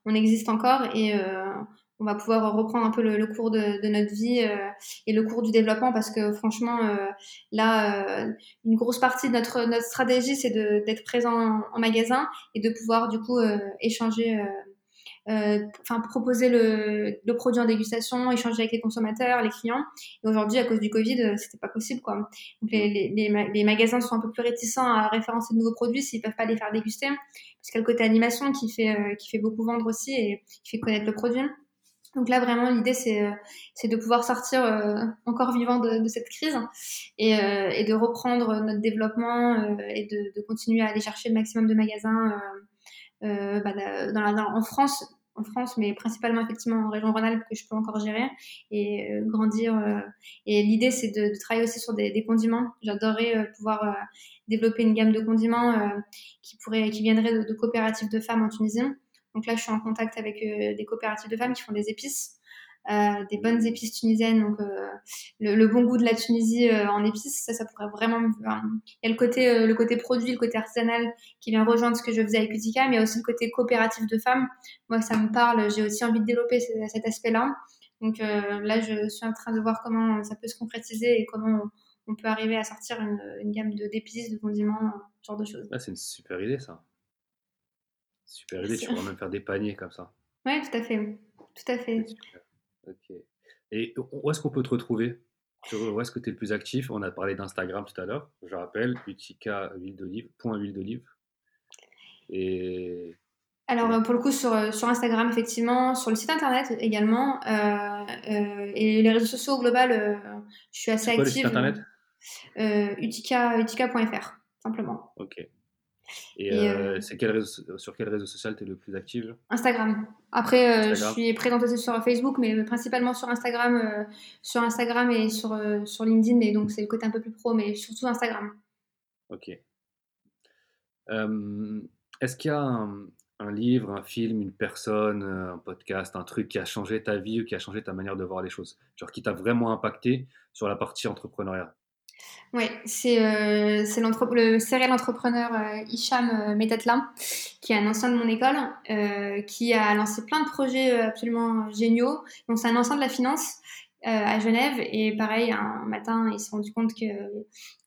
on existe encore et on va pouvoir reprendre un peu le, cours de, de, notre vie euh, et le cours du développement parce que franchement euh, là euh, une grosse partie de notre notre stratégie c'est d'être présent en, magasin et de pouvoir du coup échanger enfin proposer le, le, produit en dégustation échanger avec les consommateurs les clients. Et aujourd'hui à cause du covid c'était pas possible quoi. Donc les, les, les, magasins sont un peu plus réticents à référencer de nouveaux produits s'ils peuvent pas les faire déguster. Parce qu'il y a le côté animation qui fait qui fait beaucoup vendre aussi et qui fait connaître le produit donc là, vraiment, l'idée, c'est, euh, de pouvoir sortir euh, encore vivant de, de cette crise et, euh, et, de reprendre notre développement et de, de, continuer à aller chercher le maximum de magasins bah, dans la, en France, en France, mais principalement effectivement en région Rhône-Alpes que je peux encore gérer et grandir. et l'idée, c'est de, de, travailler aussi sur des, des condiments. J'adorerais pouvoir développer une gamme de condiments qui pourrait, qui viendrait de coopératives de femmes en Tunisie donc là, je suis en contact avec euh, des coopératives de femmes qui font des épices. des bonnes épices tunisiennes, donc le, bon goût de la Tunisie en épices, ça, ça pourrait vraiment. Il y a le côté, le côté produit, le côté artisanal qui vient rejoindre ce que je faisais avec Utica, mais il y a aussi le côté coopératif de femmes. Moi, ça me parle. J'ai aussi envie de développer cet aspect-là. Donc là, je suis en train de voir comment ça peut se concrétiser et comment on peut arriver à sortir une, gamme d'épices, de, condiments, ce genre de choses. Ah, c'est une super idée ça. Super idée, tu pourrais même faire des paniers comme ça. Oui, tout à fait. Tout à fait. Ok. Et où est-ce qu'on peut te retrouver? Où est-ce que tu es le plus actif? On a parlé d'Instagram tout à l'heure. Je rappelle, utica huile d'olive, point huile d'olive. Et alors pour le coup sur, sur Instagram effectivement, sur le site internet également euh, euh, et les réseaux sociaux au global, euh, je suis assez active. Quoi, le site internet? utica, utica.fr simplement. Ok. Et, c'est quel réseau, sur quel réseau social tu es le plus active? Instagram. Après, je suis présente aussi sur Facebook, mais principalement sur Instagram, sur Instagram et sur, sur LinkedIn. Et donc, c'est le côté un peu plus pro, mais surtout Instagram. Ok. Est-ce qu'il y a un, un livre, un film, une personne, euh, un podcast, un truc qui a changé ta vie ou qui a changé ta manière de voir les choses? Genre qui t'a vraiment impacté sur la partie entrepreneuriale Oui, c'est euh, le serial entrepreneur euh, Hicham euh, qui est un ancien de mon école, qui a lancé plein de projets absolument géniaux. Donc c'est un ancien de la finance euh, à Genève. Et pareil, un matin, il s'est rendu compte qu'il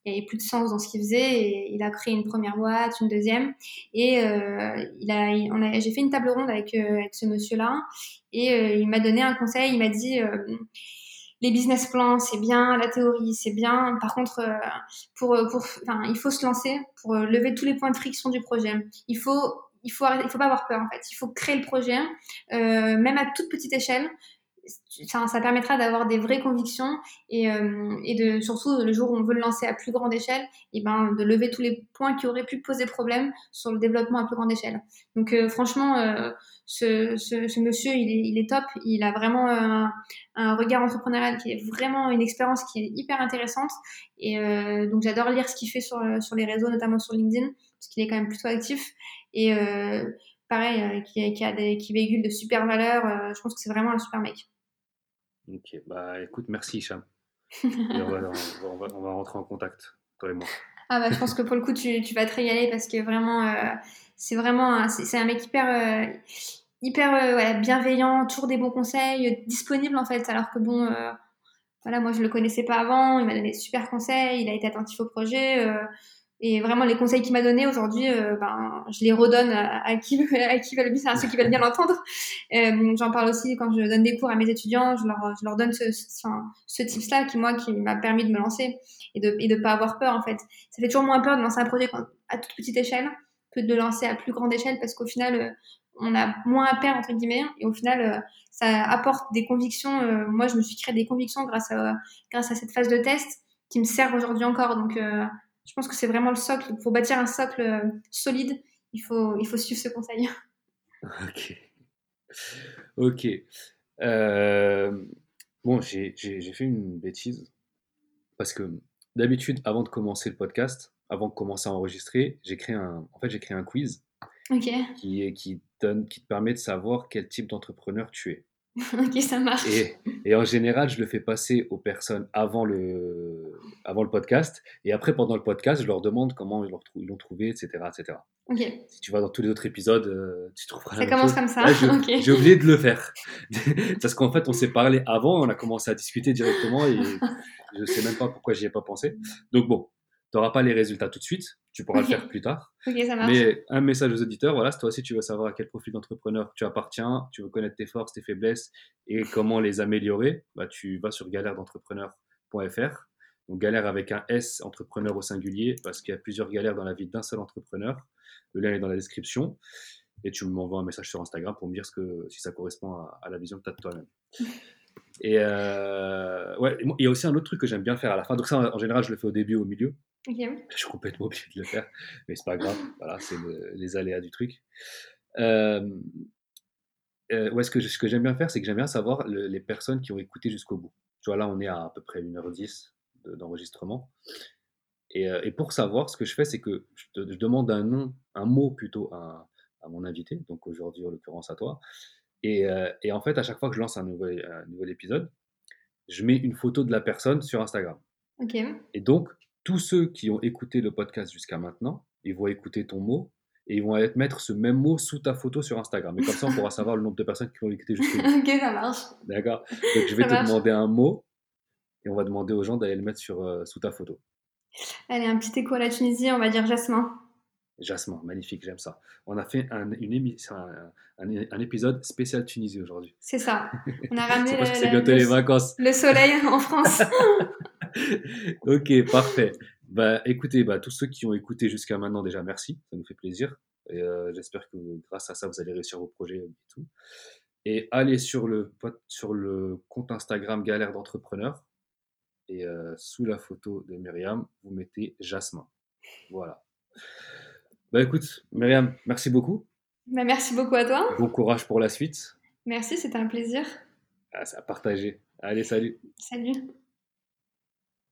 n'y avait plus de sens dans ce qu'il faisait. Et il a créé une première boîte, une deuxième. Et euh, j'ai fait une table ronde avec, euh, avec ce monsieur-là. Et il m'a donné un conseil. Il m'a dit les business plans, c'est bien, la théorie, c'est bien. Par contre, pour, pour, enfin, il faut se lancer pour lever tous les points de friction du projet. Il faut, il faut, il faut pas avoir peur en fait. Il faut créer le projet, euh, même à toute petite échelle ça, permettra d'avoir des vraies convictions et, euh, et, de surtout le jour où on veut le lancer à plus grande échelle, et ben de lever tous les points qui auraient pu poser problème sur le développement à plus grande échelle. Donc euh, franchement, euh, ce, monsieur, il est, top. Il a vraiment un, regard entrepreneurial qui est vraiment une expérience qui est hyper intéressante. Et donc j'adore lire ce qu'il fait sur, les réseaux, notamment sur LinkedIn, parce qu'il est quand même plutôt actif. Et pareil, qui, qui, a des, qui véhicule de super valeurs. je pense que c'est vraiment un super mec. Ok, bah écoute, merci Hicham. on, va, on, va, rentrer en contact, toi et moi. Ah bah je pense que pour le coup, tu, tu vas te régaler parce que vraiment, euh, c'est vraiment, c'est un mec hyper, euh, hyper euh, bienveillant, toujours des bons conseils, disponible en fait. Alors que bon, voilà, moi je le connaissais pas avant, il m'a donné de super conseils, il a été attentif au projet. Et vraiment, les conseils qu'il m'a donnés aujourd'hui, euh, ben, je les redonne à, qui, à qui veulent, à ceux qui veulent bien l'entendre. Euh, J'en parle aussi quand je donne des cours à mes étudiants, je leur, je leur donne ce, ce, ce tips-là qui, moi, qui m'a permis de me lancer et de et de pas avoir peur, en fait. Ça fait toujours moins peur de lancer un projet à toute petite échelle que de le lancer à plus grande échelle parce qu'au final, euh, on a moins à perdre, entre guillemets, et au final, euh, ça apporte des convictions. moi, je me suis créé des convictions grâce à, grâce à cette phase de test qui me servent aujourd'hui encore. Donc, je pense que c'est vraiment le socle. Pour bâtir un socle euh, solide, il faut, il faut suivre ce conseil. Ok. Ok. Euh, bon, j'ai fait une bêtise. Parce que d'habitude, avant de commencer le podcast, avant de commencer à enregistrer, j'ai créé un, en fait, j'ai créé un quiz qui, qui, donne, qui te permet de savoir quel type d'entrepreneur tu es. ok, ça marche. Et, en général, je le fais passer aux personnes avant le, avant le podcast. Et après, pendant le podcast, je leur demande comment ils l'ont trouvé, etc., etc. Si tu vas dans tous les autres épisodes, euh, tu trouveras Ça commence comme ça. J'ai oublié de le faire. Parce qu'en fait, on s'est parlé avant, on a commencé à discuter directement et je sais même pas pourquoi j'y ai pas pensé. Donc bon, tu n'auras pas les résultats tout de suite, tu pourras le faire plus tard. ça marche. Mais un message aux auditeurs, voilà, si toi aussi tu veux savoir à quel profil d'entrepreneur tu appartiens, tu veux connaître tes forces, tes faiblesses et comment les améliorer, bah, tu vas sur galère-d'entrepreneur.fr. Donc galère avec un S, entrepreneur au singulier, parce qu'il y a plusieurs galères dans la vie d'un seul entrepreneur. Le lien est dans la description. Et tu m'envoies un message sur Instagram pour me dire ce que, si ça correspond à, la vision que tu as de toi-même. Et euh, ouais, il y a aussi un autre truc que j'aime bien faire à la fin. Donc ça, en général, je le fais au début, au milieu. Je suis complètement obligé de le faire, mais c'est pas grave. Voilà, c'est les aléas du truc. Euh, euh, ouais, ce que, ce que j'aime bien faire, c'est que j'aime bien savoir les personnes qui ont écouté jusqu'au bout. Tu vois, là, on est à à peu près 1h10 d'enregistrement. et, euh, et, pour savoir, ce que je fais, c'est que je, te, je, demande un nom, un mot plutôt à, à mon invité, donc aujourd'hui en l'occurrence à toi, Et, euh, et en fait, à chaque fois que je lance un nouvel, un nouvel épisode, je mets une photo de la personne sur Instagram. Ok. Et donc, tous ceux qui ont écouté le podcast jusqu'à maintenant, ils vont écouter ton mot et ils vont aller te mettre ce même mot sous ta photo sur Instagram. Et comme ça, on pourra savoir le nombre de personnes qui l'ont écouté jusqu'à ok, ça marche. D'accord? Donc, je vais Ça te marche. demander un mot et on va demander aux gens d'aller le mettre sur, euh, sous ta photo. Allez, un petit écho à la Tunisie, on va dire Jasmin. Jasmin, magnifique, j'aime ça. On a fait un, une émission, un, un- un épisode spécial Tunisie aujourd'hui. C'est ça. On a ramené parce que le- les le- vacances. le soleil en France. ok, parfait. Bah, écoutez, bah, tous ceux qui ont écouté jusqu'à maintenant, déjà, merci, ça nous fait plaisir. Et euh, j'espère que grâce à ça, vous allez réussir vos projets et tout. Et allez sur le, sur le compte Instagram Galère d'entrepreneur. Et euh, sous la photo de Myriam, vous mettez Jasmin. Voilà. Bah écoute, Myriam, merci beaucoup. Bah, merci beaucoup à toi. Bon courage pour la suite. Merci, c'était un plaisir. Ah, c'est à partager. Allez, salut. Salut.